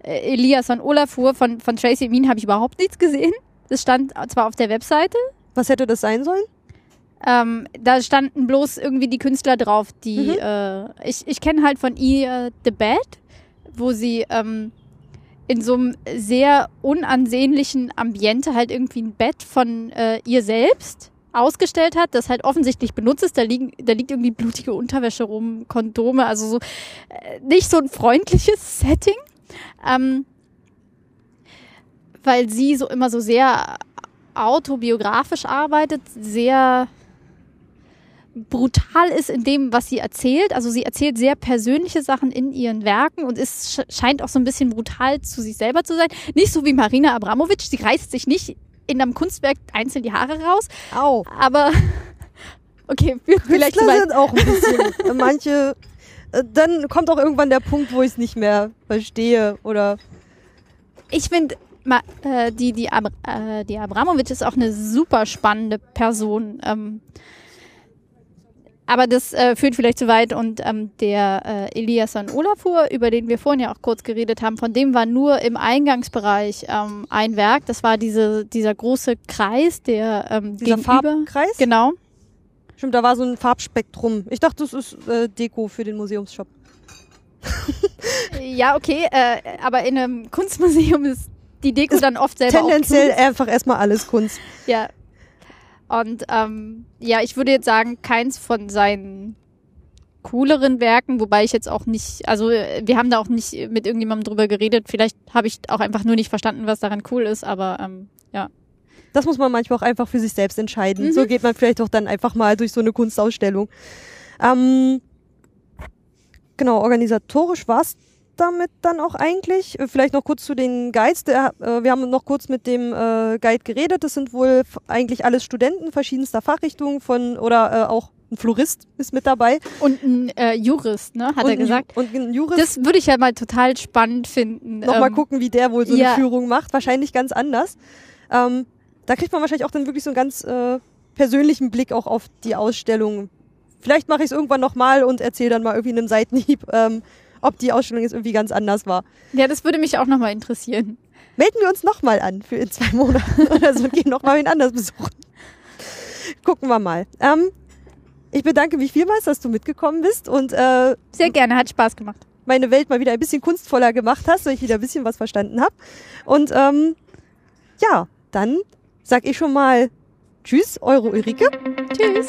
Speaker 2: Elias von Olafur, von, von Tracy Emin habe ich überhaupt nichts gesehen. Das stand zwar auf der Webseite,
Speaker 1: was hätte das sein sollen?
Speaker 2: ähm, da standen bloß irgendwie die Künstler drauf, die
Speaker 1: Mhm.
Speaker 2: äh, ich, ich kenne halt von ihr The Bed, wo sie ähm, in so einem sehr unansehnlichen Ambiente halt irgendwie ein Bett von äh, ihr selbst ausgestellt hat, das halt offensichtlich benutzt ist. Da, liegen, da liegt irgendwie blutige Unterwäsche rum, Kondome, also so äh, nicht so ein freundliches Setting. Ähm, weil sie so immer so sehr autobiografisch arbeitet, sehr brutal ist in dem, was sie erzählt. Also sie erzählt sehr persönliche Sachen in ihren Werken und es sch- scheint auch so ein bisschen brutal zu sich selber zu sein. Nicht so wie Marina Abramovic, sie reißt sich nicht in einem Kunstwerk einzeln die Haare raus,
Speaker 1: Au.
Speaker 2: aber okay, vielleicht
Speaker 1: Künstler sind auch ein bisschen. äh, manche. äh, Dann kommt auch irgendwann der Punkt, wo ich es nicht mehr verstehe oder
Speaker 2: ich finde äh, die, die, Ab äh, die Abramovic ist auch eine super spannende Person. Ähm, aber das äh, führt vielleicht zu weit und ähm, der äh, Elias an Olafur, über den wir vorhin ja auch kurz geredet haben, von dem war nur im Eingangsbereich ähm, ein Werk. Das war diese, dieser große Kreis, der ähm,
Speaker 1: Dieser
Speaker 2: gegenüber.
Speaker 1: Farbkreis?
Speaker 2: Genau.
Speaker 1: Stimmt, da war so ein Farbspektrum. Ich dachte, das ist äh, Deko für den Museumsshop.
Speaker 2: Ja, okay, äh, aber in einem Kunstmuseum ist die Deko dann oft selber
Speaker 1: Tendenziell einfach erstmal alles. Kunst.
Speaker 2: Ja. Und ähm, ja, ich würde jetzt sagen, keins von seinen cooleren Werken, wobei ich jetzt auch nicht, also äh, wir haben da auch nicht mit irgendjemandem drüber geredet. Vielleicht habe ich auch einfach nur nicht verstanden, was daran cool ist, aber ähm, ja.
Speaker 1: Das muss man manchmal auch einfach für sich selbst entscheiden.
Speaker 2: Mhm.
Speaker 1: So geht man vielleicht auch dann einfach mal durch so eine Kunstausstellung. Ähm, genau, organisatorisch war's damit dann auch eigentlich. Äh, Vielleicht noch kurz zu den Guides. Der, äh, wir haben noch kurz mit dem äh, Guide geredet. Das sind wohl eigentlich alles Studenten verschiedenster Fachrichtungen von oder äh, auch ein Florist ist mit dabei.
Speaker 2: Und ein äh, Jurist, ne, hat
Speaker 1: und
Speaker 2: er gesagt.
Speaker 1: Und ein Jurist.
Speaker 2: Das würde ich ja mal total spannend finden.
Speaker 1: Nochmal
Speaker 2: Ähm,
Speaker 1: gucken, wie der wohl so
Speaker 2: ja.
Speaker 1: eine Führung macht. Wahrscheinlich ganz anders. Ähm, da kriegt man wahrscheinlich auch dann wirklich so einen ganz äh, persönlichen Blick auch auf die Ausstellung. Vielleicht mache ich es irgendwann nochmal und erzähle dann mal irgendwie in einem Seitenhieb, ähm, ob die Ausstellung jetzt irgendwie ganz anders war.
Speaker 2: Ja, das würde mich auch nochmal interessieren.
Speaker 1: Melden wir uns nochmal an für in zwei Monaten oder so und gehen nochmal wen anders besuchen. Gucken wir mal. Ähm, ich bedanke mich vielmals, dass du mitgekommen bist und äh,
Speaker 2: Sehr gerne, hat Spaß gemacht.
Speaker 1: meine Welt mal wieder ein bisschen kunstvoller gemacht hast, weil ich wieder ein bisschen was verstanden habe. Und ähm, ja, dann sag ich schon mal Tschüss, eure Ulrike.
Speaker 2: Tschüss.